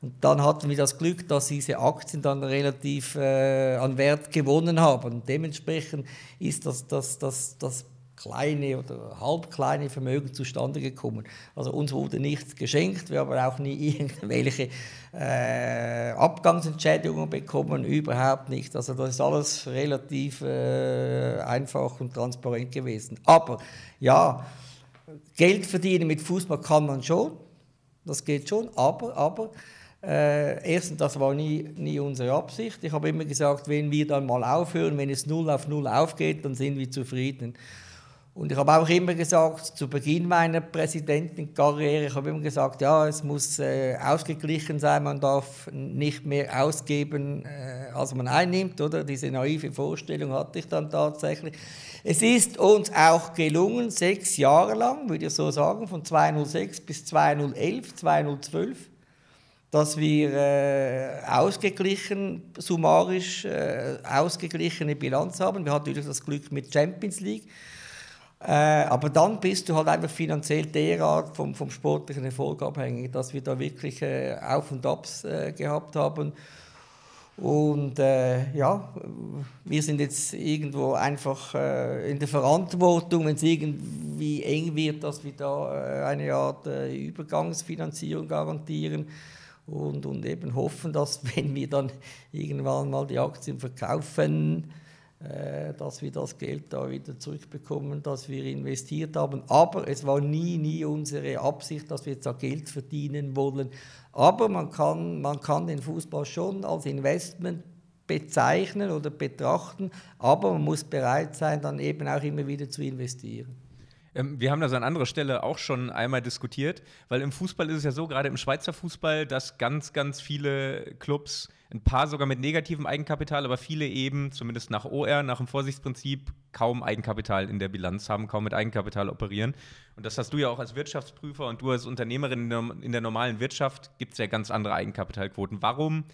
D: Und dann hatten wir das Glück, dass diese Aktien dann relativ äh, an Wert gewonnen haben. Und dementsprechend ist das, das, das, das kleine oder halbkleine Vermögen zustande gekommen. Also uns wurde nichts geschenkt, wir haben auch nie irgendwelche äh, Abgangsentschädigungen bekommen, überhaupt nicht. Also das ist alles relativ äh, einfach und transparent gewesen. Aber ja, Geld verdienen mit Fußball kann man schon, das geht schon, aber, aber äh, erstens, das war nie, nie unsere Absicht. Ich habe immer gesagt, wenn wir dann mal aufhören, wenn es null auf null aufgeht, dann sind wir zufrieden. Und ich habe auch immer gesagt, zu Beginn meiner Präsidentenkarriere, ich habe immer gesagt, ja, es muss äh, ausgeglichen sein, man darf nicht mehr ausgeben, äh, als man einnimmt, oder? Diese naive Vorstellung hatte ich dann tatsächlich. Es ist uns auch gelungen, sechs Jahre lang, würde ich so sagen, von 2006 bis 2011, 2012, dass wir äh, ausgeglichen, summarisch äh, ausgeglichene Bilanz haben. Wir hatten natürlich das Glück mit Champions League. Äh, aber dann bist du halt einfach finanziell derart vom, vom sportlichen Erfolg abhängig, dass wir da wirklich äh, Auf und Abs äh, gehabt haben. Und äh, ja, wir sind jetzt irgendwo einfach äh, in der Verantwortung, wenn es irgendwie eng wird, dass wir da äh, eine Art Übergangsfinanzierung garantieren und, und eben hoffen, dass wenn wir dann irgendwann mal die Aktien verkaufen, dass wir das Geld da wieder zurückbekommen, das wir investiert haben. Aber es war nie, nie unsere Absicht, dass wir jetzt da Geld verdienen wollen. Aber man kann, man kann den Fußball schon als Investment bezeichnen oder betrachten, aber man muss bereit sein, dann eben auch immer wieder zu investieren.
C: Ähm, wir haben das an anderer Stelle auch schon einmal diskutiert, weil im Fußball ist es ja so, gerade im Schweizer Fußball, dass ganz, ganz viele Clubs ein paar sogar mit negativem Eigenkapital, aber viele eben, zumindest nach OR, nach dem Vorsichtsprinzip, kaum Eigenkapital in der Bilanz haben, kaum mit Eigenkapital operieren. Und das hast du ja auch als Wirtschaftsprüfer und du als Unternehmerin in der normalen Wirtschaft, gibt es ja ganz andere Eigenkapitalquoten. Warum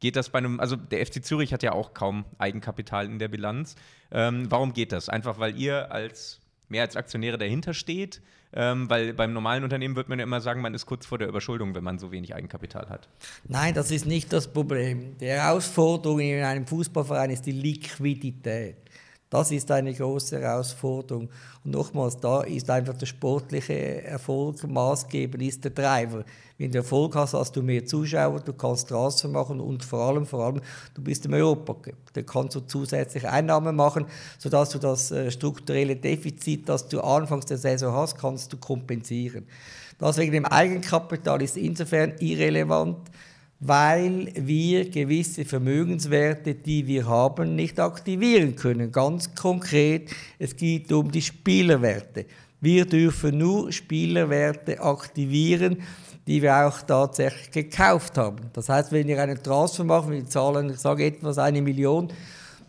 C: geht das bei einem, also der FC Zürich hat ja auch kaum Eigenkapital in der Bilanz. Ähm, warum geht das? Einfach weil ihr als mehr als Aktionäre dahinter steht? Ähm, weil beim normalen Unternehmen wird man ja immer sagen, man ist kurz vor der Überschuldung, wenn man so wenig Eigenkapital hat.
D: Nein, das ist nicht das Problem. Die Herausforderung in einem Fußballverein ist die Liquidität. Das ist eine große Herausforderung. Und nochmals, da ist einfach der sportliche Erfolg maßgebend, ist der Driver. Wenn du Erfolg hast, hast du mehr Zuschauer, du kannst Transfer machen und vor allem, vor allem, du bist im Europa. Da kannst du zusätzliche Einnahmen machen, sodass du das äh, strukturelle Defizit, das du anfangs der Saison hast, kannst du kompensieren. Das wegen dem Eigenkapital ist insofern irrelevant, weil wir gewisse Vermögenswerte, die wir haben, nicht aktivieren können. Ganz konkret, es geht um die Spielerwerte. Wir dürfen nur Spielerwerte aktivieren, die wir auch tatsächlich gekauft haben. Das heißt, wenn wir einen Transfer machen, wir zahlen, ich sage etwas eine Million,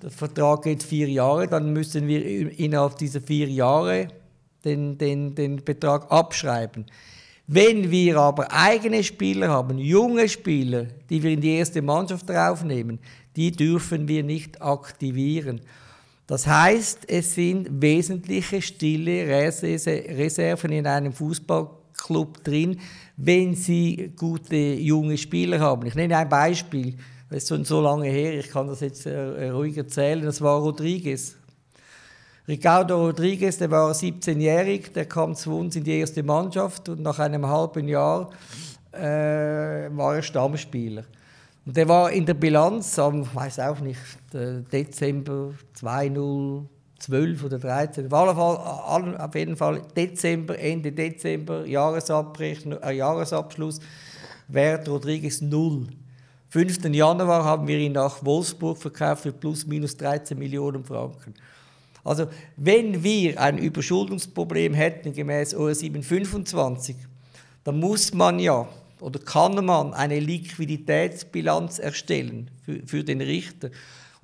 D: der Vertrag geht vier Jahre, dann müssen wir innerhalb dieser vier Jahre den, den, den Betrag abschreiben. Wenn wir aber eigene Spieler haben, junge Spieler, die wir in die erste Mannschaft draufnehmen, die dürfen wir nicht aktivieren. Das heißt, es sind wesentliche stille Reserven in einem Fußballclub drin, wenn sie gute junge Spieler haben. Ich nenne ein Beispiel, das ist schon so lange her, ich kann das jetzt äh, ruhig erzählen, das war Rodriguez. Ricardo Rodriguez, der war 17-jährig, der kam zu uns in die erste Mannschaft und nach einem halben Jahr äh, war er Stammspieler. Und der war in der Bilanz am, weiß auch nicht, Dezember 2-0, 12 oder 13. Auf, Fall, auf jeden Fall Dezember, Ende Dezember, äh, Jahresabschluss, Wert Rodriguez 0. 5. Januar haben wir ihn nach Wolfsburg verkauft für plus minus 13 Millionen Franken. Also wenn wir ein Überschuldungsproblem hätten gemäß OR 725, dann muss man ja oder kann man eine Liquiditätsbilanz erstellen für, für den Richter.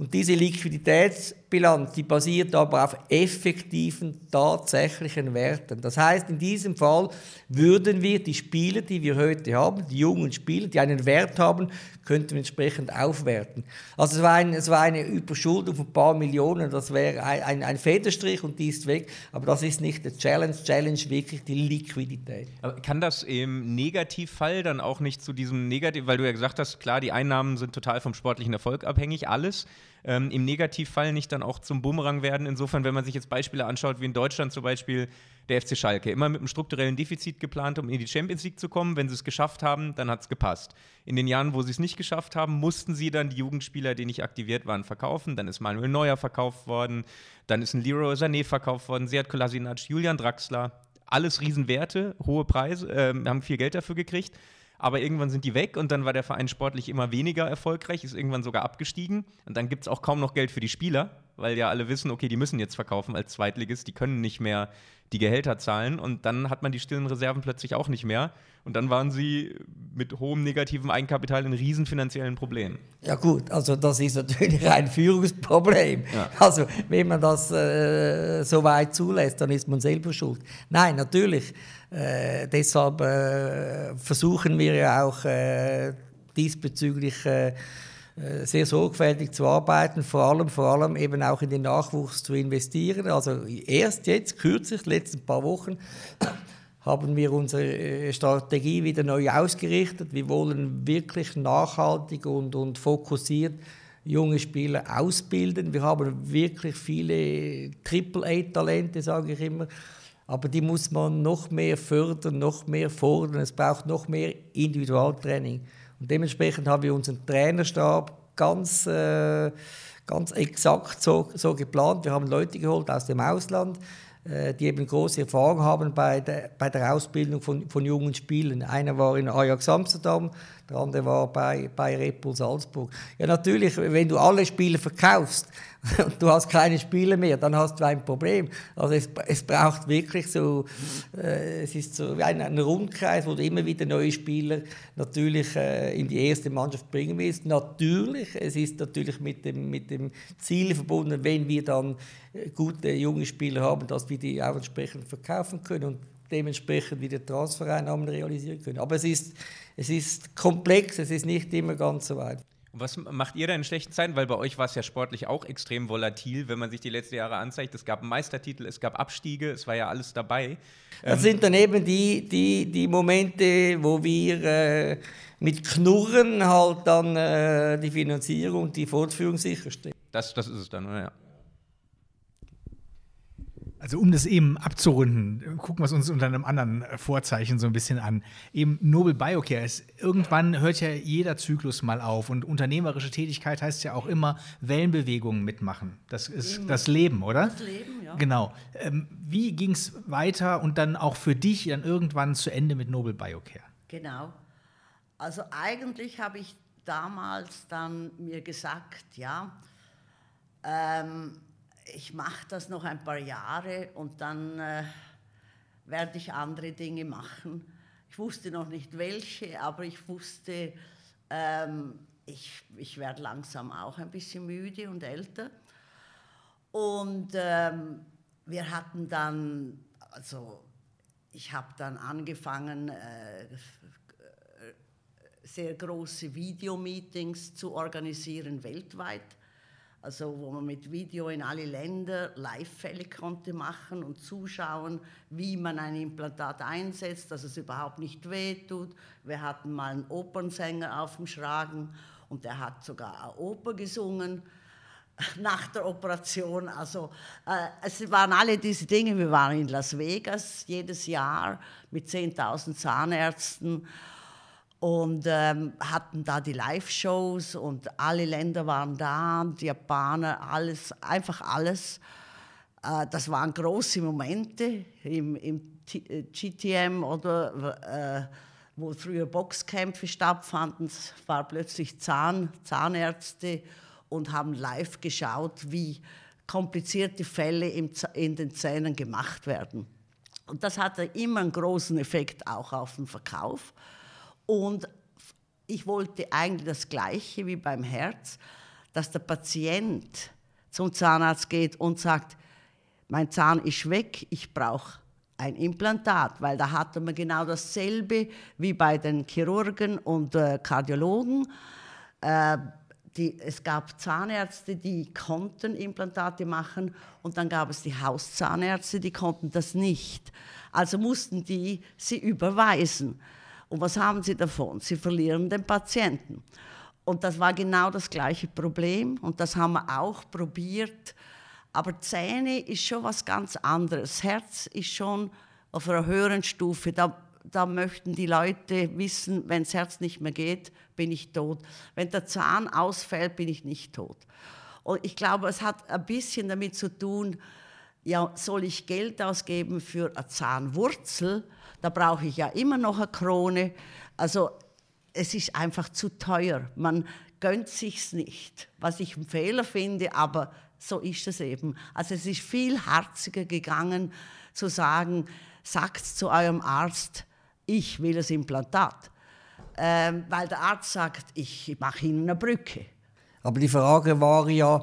D: Und diese Liquiditätsbilanz, die basiert aber auf effektiven, tatsächlichen Werten. Das heißt, in diesem Fall würden wir die Spieler, die wir heute haben, die jungen Spieler, die einen Wert haben, könnten wir entsprechend aufwerten. Also es war, ein, es war eine Überschuldung von ein paar Millionen, das wäre ein, ein, ein Federstrich und die ist weg. Aber das ist nicht der Challenge. Challenge wirklich die Liquidität.
C: Aber kann das im Negativfall dann auch nicht zu diesem Negativ, weil du ja gesagt hast, klar, die Einnahmen sind total vom sportlichen Erfolg abhängig, alles ähm, im Negativfall nicht dann auch zum Bumerang werden. Insofern, wenn man sich jetzt Beispiele anschaut, wie in Deutschland zum Beispiel der FC Schalke, immer mit einem strukturellen Defizit geplant, um in die Champions League zu kommen. Wenn sie es geschafft haben, dann hat es gepasst. In den Jahren, wo sie es nicht geschafft haben, mussten sie dann die Jugendspieler, die nicht aktiviert waren, verkaufen. Dann ist Manuel Neuer verkauft worden, dann ist ein Leroy Sané verkauft worden, Seat Kolasinac, Julian Draxler. Alles Riesenwerte, hohe Preise, äh, haben viel Geld dafür gekriegt aber irgendwann sind die weg und dann war der Verein sportlich immer weniger erfolgreich, ist irgendwann sogar abgestiegen und dann gibt es auch kaum noch Geld für die Spieler, weil ja alle wissen, okay, die müssen jetzt verkaufen als Zweitligist, die können nicht mehr die Gehälter zahlen und dann hat man die stillen Reserven plötzlich auch nicht mehr und dann waren sie mit hohem negativen Eigenkapital in riesen finanziellen Problemen.
D: Ja gut, also das ist natürlich ein Führungsproblem. Ja. Also wenn man das äh, so weit zulässt, dann ist man selber schuld. Nein, natürlich. Äh, deshalb äh, versuchen wir ja auch äh, diesbezüglich äh, äh, sehr sorgfältig zu arbeiten, vor allem, vor allem eben auch in den Nachwuchs zu investieren. Also erst jetzt, kürzlich, letzten paar Wochen, haben wir unsere äh, Strategie wieder neu ausgerichtet. Wir wollen wirklich nachhaltig und, und fokussiert junge Spieler ausbilden. Wir haben wirklich viele Triple-A-Talente, sage ich immer. Aber die muss man noch mehr fördern, noch mehr fordern. Es braucht noch mehr Individualtraining. Und dementsprechend haben wir unseren Trainerstab ganz, äh, ganz exakt so, so geplant. Wir haben Leute geholt aus dem Ausland, äh, die eben große Erfahrung haben bei der, bei der Ausbildung von, von jungen Spielern. Einer war in Ajax Amsterdam, der andere war bei, bei Red Bull Salzburg. Ja, natürlich, wenn du alle Spiele verkaufst, und du hast keine Spiele mehr, dann hast du ein Problem. Also es, es braucht wirklich so, äh, es ist so wie ein, ein, Rundkreis, wo du immer wieder neue Spieler natürlich äh, in die erste Mannschaft bringen willst. Natürlich, es ist natürlich mit dem, mit dem Ziel verbunden, wenn wir dann äh, gute junge Spieler haben, dass wir die auch entsprechend verkaufen können und dementsprechend wieder Transfereinnahmen realisieren können. Aber es ist, es ist komplex, es ist nicht immer ganz so weit.
C: Und was macht ihr da in schlechten Zeiten? Weil bei euch war es ja sportlich auch extrem volatil, wenn man sich die letzten Jahre anzeigt. Es gab Meistertitel, es gab Abstiege, es war ja alles dabei.
D: Das ähm sind dann eben die, die, die Momente, wo wir äh, mit Knurren halt dann äh, die Finanzierung, die Fortführung sicherstellen.
C: Das, das ist es dann, ja.
B: Also um das eben abzurunden, gucken wir es uns unter einem anderen Vorzeichen so ein bisschen an. Eben Nobel Biocare ist, irgendwann hört ja jeder Zyklus mal auf und unternehmerische Tätigkeit heißt ja auch immer Wellenbewegungen mitmachen. Das ist eben. das Leben, oder? Das Leben, ja. Genau. Ähm, wie ging es weiter und dann auch für dich dann irgendwann zu Ende mit Nobel Biocare?
A: Genau. Also eigentlich habe ich damals dann mir gesagt, ja, ähm, ich mache das noch ein paar Jahre und dann äh, werde ich andere Dinge machen. Ich wusste noch nicht welche, aber ich wusste, ähm, ich, ich werde langsam auch ein bisschen müde und älter. Und ähm, wir hatten dann, also ich habe dann angefangen, äh, sehr große Videomeetings zu organisieren weltweit also wo man mit Video in alle Länder Live-Fälle konnte machen und zuschauen, wie man ein Implantat einsetzt, dass es überhaupt nicht wehtut. Wir hatten mal einen Opernsänger auf dem Schragen und der hat sogar eine Oper gesungen nach der Operation. Also äh, es waren alle diese Dinge. Wir waren in Las Vegas jedes Jahr mit 10.000 Zahnärzten und ähm, hatten da die Live-Shows und alle Länder waren da, die Japaner, alles, einfach alles. Äh, das waren große Momente im, im GTM oder äh, wo früher Boxkämpfe stattfanden. Es waren plötzlich Zahn, Zahnärzte und haben live geschaut, wie komplizierte Fälle in den Zähnen gemacht werden. Und das hatte immer einen großen Effekt auch auf den Verkauf. Und ich wollte eigentlich das Gleiche wie beim Herz, dass der Patient zum Zahnarzt geht und sagt, mein Zahn ist weg, ich brauche ein Implantat, weil da hatte man genau dasselbe wie bei den Chirurgen und äh, Kardiologen. Äh, die, es gab Zahnärzte, die konnten Implantate machen und dann gab es die Hauszahnärzte, die konnten das nicht. Also mussten die sie überweisen. Und was haben sie davon? Sie verlieren den Patienten. Und das war genau das gleiche Problem und das haben wir auch probiert. Aber Zähne ist schon was ganz anderes. Herz ist schon auf einer höheren Stufe. Da da möchten die Leute wissen, wenn das Herz nicht mehr geht, bin ich tot. Wenn der Zahn ausfällt, bin ich nicht tot. Und ich glaube, es hat ein bisschen damit zu tun, ja, soll ich Geld ausgeben für eine Zahnwurzel? Da brauche ich ja immer noch eine Krone. Also es ist einfach zu teuer. Man gönnt sich's nicht, was ich einen Fehler finde, aber so ist es eben. Also es ist viel herziger gegangen zu sagen, sagt zu eurem Arzt, ich will das Implantat. Ähm, weil der Arzt sagt, ich mache Ihnen eine Brücke.
D: Aber die Frage war ja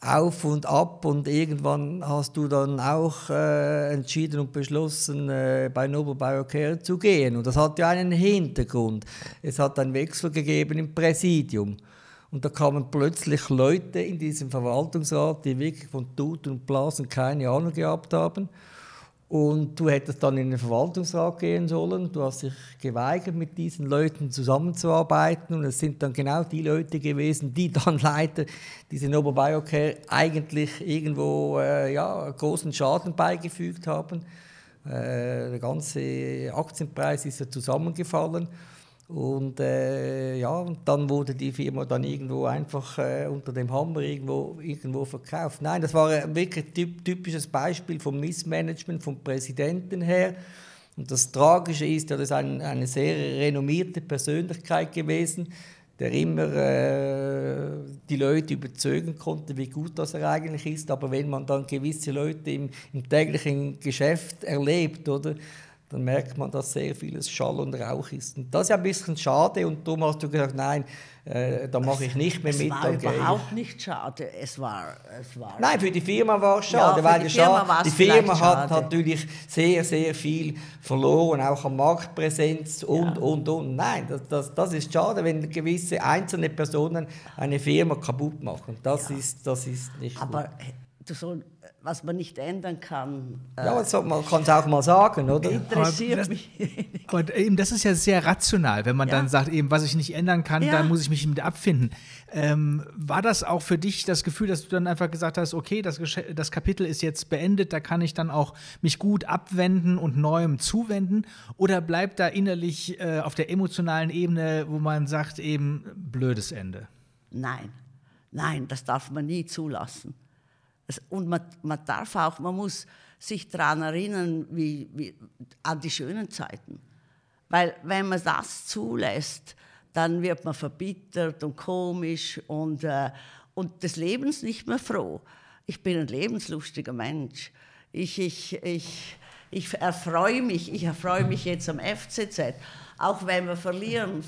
D: auf und ab und irgendwann hast du dann auch äh, entschieden und beschlossen, äh, bei Nobel Biocare zu gehen. Und das hat ja einen Hintergrund. Es hat einen Wechsel gegeben im Präsidium. Und da kamen plötzlich Leute in diesem Verwaltungsrat, die wirklich von Tut und Blasen keine Ahnung gehabt haben. Und du hättest dann in den Verwaltungsrat gehen sollen. Du hast dich geweigert, mit diesen Leuten zusammenzuarbeiten. Und es sind dann genau die Leute gewesen, die dann leider diese Nobel Biocare eigentlich irgendwo äh, ja, großen Schaden beigefügt haben. Äh, der ganze Aktienpreis ist ja zusammengefallen. Und äh, ja, und dann wurde die Firma dann irgendwo einfach äh, unter dem Hammer irgendwo, irgendwo verkauft. Nein, das war ein wirklich typ, typisches Beispiel vom Missmanagement vom Präsidenten her. Und das Tragische ist ja, das ist ein, eine sehr renommierte Persönlichkeit gewesen, der immer äh, die Leute überzeugen konnte, wie gut das er eigentlich ist. Aber wenn man dann gewisse Leute im, im täglichen Geschäft erlebt, oder, dann merkt man, dass sehr vieles Schall und Rauch ist. Und das ist ein bisschen schade und darum hast du gesagt, nein, äh, da mache ich nicht mehr
A: es
D: mit.
A: Es war überhaupt nicht schade. Es war, es war
D: nein, für die Firma war es schade,
A: ja,
D: weil
A: die
D: Firma, die Firma hat
A: schade.
D: natürlich sehr, sehr viel verloren, auch an Marktpräsenz und, ja. und, und. Nein, das, das, das ist schade, wenn gewisse einzelne Personen eine Firma kaputt machen. Das, ja. ist, das ist nicht
A: Aber gut. Du sollst was man nicht ändern kann.
D: Ja, also man kann es auch mal sagen, oder?
A: Interessiert
B: das,
A: mich.
B: Und eben, das ist ja sehr rational, wenn man
A: Ja.
B: dann sagt, eben, was ich nicht ändern kann,
A: Ja.
B: dann muss ich mich mit abfinden. Ähm, war das auch für dich das Gefühl, dass du dann einfach gesagt hast, okay, das, das Kapitel ist jetzt beendet, da kann ich dann auch mich gut abwenden und Neuem zuwenden? Oder bleibt da innerlich äh, auf der emotionalen Ebene, wo man sagt, eben, blödes Ende?
A: Nein, nein, das darf man nie zulassen. Und man, man darf auch, man muss sich daran erinnern, wie, wie, an die schönen Zeiten. Weil wenn man das zulässt, dann wird man verbittert und komisch und, äh, und des Lebens nicht mehr froh. Ich bin ein lebenslustiger Mensch. Ich, ich, ich, ich erfreue mich, ich erfreue mich jetzt am FCZ. Auch wenn wir verlieren,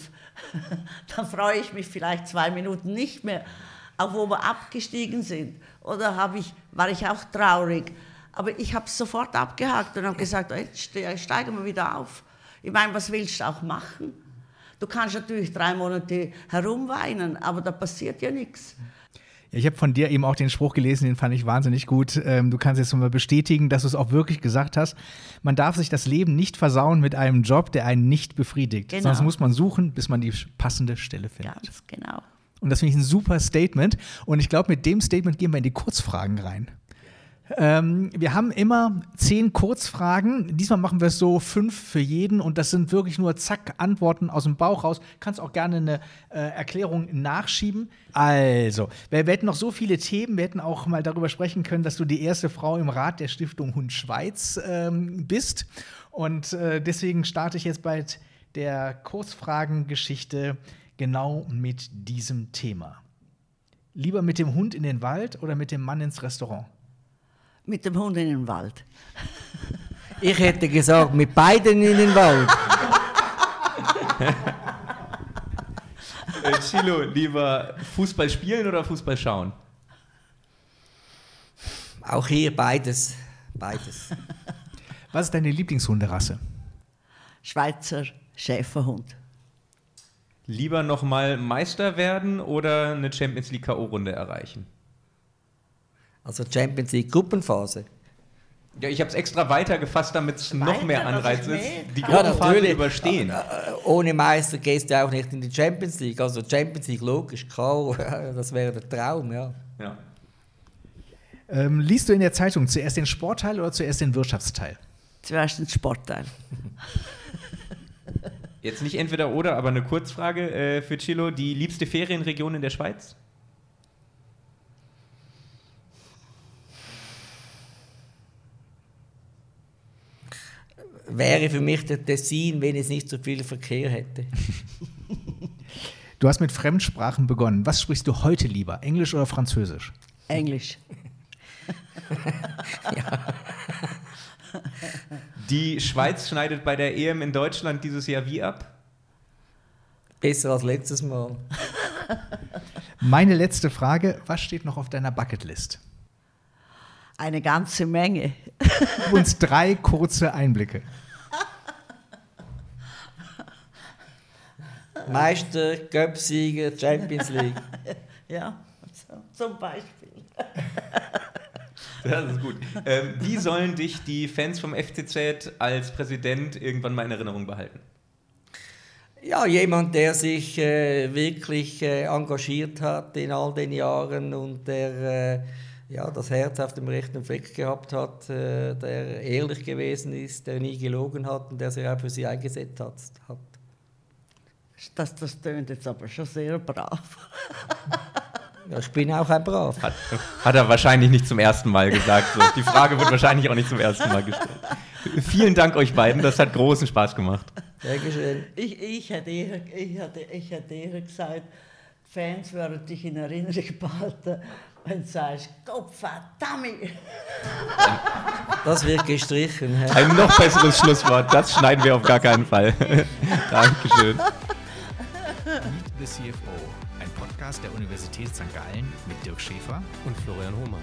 A: dann freue ich mich vielleicht zwei Minuten nicht mehr. Auch wo wir abgestiegen sind. Oder habe ich, war ich auch traurig. Aber ich habe es sofort abgehakt und habe gesagt, jetzt ste- steigen wir wieder auf. Ich meine, was willst du auch machen? Du kannst natürlich drei Monate herumweinen, aber da passiert ja nichts.
B: Ich habe von dir eben auch den Spruch gelesen, den fand ich wahnsinnig gut. Ähm, du kannst jetzt mal bestätigen, dass du es auch wirklich gesagt hast. Man darf sich das Leben nicht versauen mit einem Job, der einen nicht befriedigt.
A: Genau.
B: Sonst muss man suchen, bis man die passende Stelle findet.
A: Ganz genau.
B: Und das finde ich ein super Statement. Und ich glaube, mit dem Statement gehen wir in die Kurzfragen rein. Ähm, wir haben immer zehn Kurzfragen. Diesmal machen wir es so fünf für jeden und das sind wirklich nur zack Antworten aus dem Bauch raus. Kannst auch gerne eine äh, Erklärung nachschieben. Also, wir, wir hätten noch so viele Themen. Wir hätten auch mal darüber sprechen können, dass du die erste Frau im Rat der Stiftung Hund Schweiz ähm, bist. Und äh, deswegen starte ich jetzt bald der Kurzfragengeschichte genau mit diesem Thema. Lieber mit dem Hund in den Wald oder mit dem Mann ins Restaurant?
A: Mit dem Hund in den Wald.
D: Ich hätte gesagt, mit beiden in den Wald.
C: Äh, Chilo, lieber Fußball spielen oder Fußball schauen?
D: Auch hier beides. Beides.
B: Was ist deine Lieblingshunderasse?
A: Schweizer Schäferhund.
C: Lieber nochmal Meister werden oder eine Champions League K.O.-Runde erreichen?
D: Also Champions League Gruppenphase.
C: Ja, ich habe es extra weitergefasst, damit es noch
A: Weiter,
C: mehr Anreiz ist, die
D: Ja,
C: Gruppenphase
D: natürlich.
C: überstehen.
D: Äh, Ohne Meister gehst du auch nicht in die Champions League. Also Champions League, logisch, K.O., das wäre der Traum, ja.
C: Ja.
B: Ähm, liest du in der Zeitung zuerst den Sportteil oder zuerst den Wirtschaftsteil?
A: Zuerst ein Sportteil.
C: Jetzt nicht entweder oder, aber eine Kurzfrage äh, für Chilo. Die liebste Ferienregion in der Schweiz?
D: Wäre für mich der Tessin, wenn es nicht so viel Verkehr hätte.
B: Du hast mit Fremdsprachen begonnen. Was sprichst du heute lieber, Englisch oder Französisch?
A: Englisch.
C: Die Schweiz schneidet bei der EM in Deutschland dieses Jahr wie ab?
D: Besser als letztes Mal.
B: Meine letzte Frage: Was steht noch auf deiner Bucketlist?
A: Eine ganze Menge.
B: Gib uns drei kurze Einblicke.
D: Meister, Göpsieger, Champions League.
A: Ja, so, zum Beispiel.
C: Das ist gut. Ähm, wie sollen dich die Fans vom FCZ als Präsident irgendwann mal in Erinnerung behalten?
D: Ja, jemand, der sich äh, wirklich äh, engagiert hat in all den Jahren und der äh, ja, das Herz auf dem rechten Fleck gehabt hat, äh, der ehrlich gewesen ist, der nie gelogen hat und der sich auch für sie eingesetzt hat. hat.
A: Das, das tönt jetzt aber schon sehr brav.
D: Ja, ich bin auch ein Brav.
C: Hat, hat er wahrscheinlich nicht zum ersten Mal gesagt. So. Die Frage wird wahrscheinlich auch nicht zum ersten Mal gestellt. Vielen Dank euch beiden, das hat großen Spaß gemacht.
D: Dankeschön.
A: Ich, ich, hätte eher, ich, hätte, ich hätte eher gesagt, Fans würden dich in Erinnerung behalten, wenn du sagst, Gott verdammt.
D: Das wird gestrichen. hä?
C: Ein noch besseres Schlusswort, das schneiden wir auf gar keinen Fall. Dankeschön.
B: Meet the CFO, Podcast der Universität St. Gallen mit Dirk Schäfer
E: und Florian Hohmann.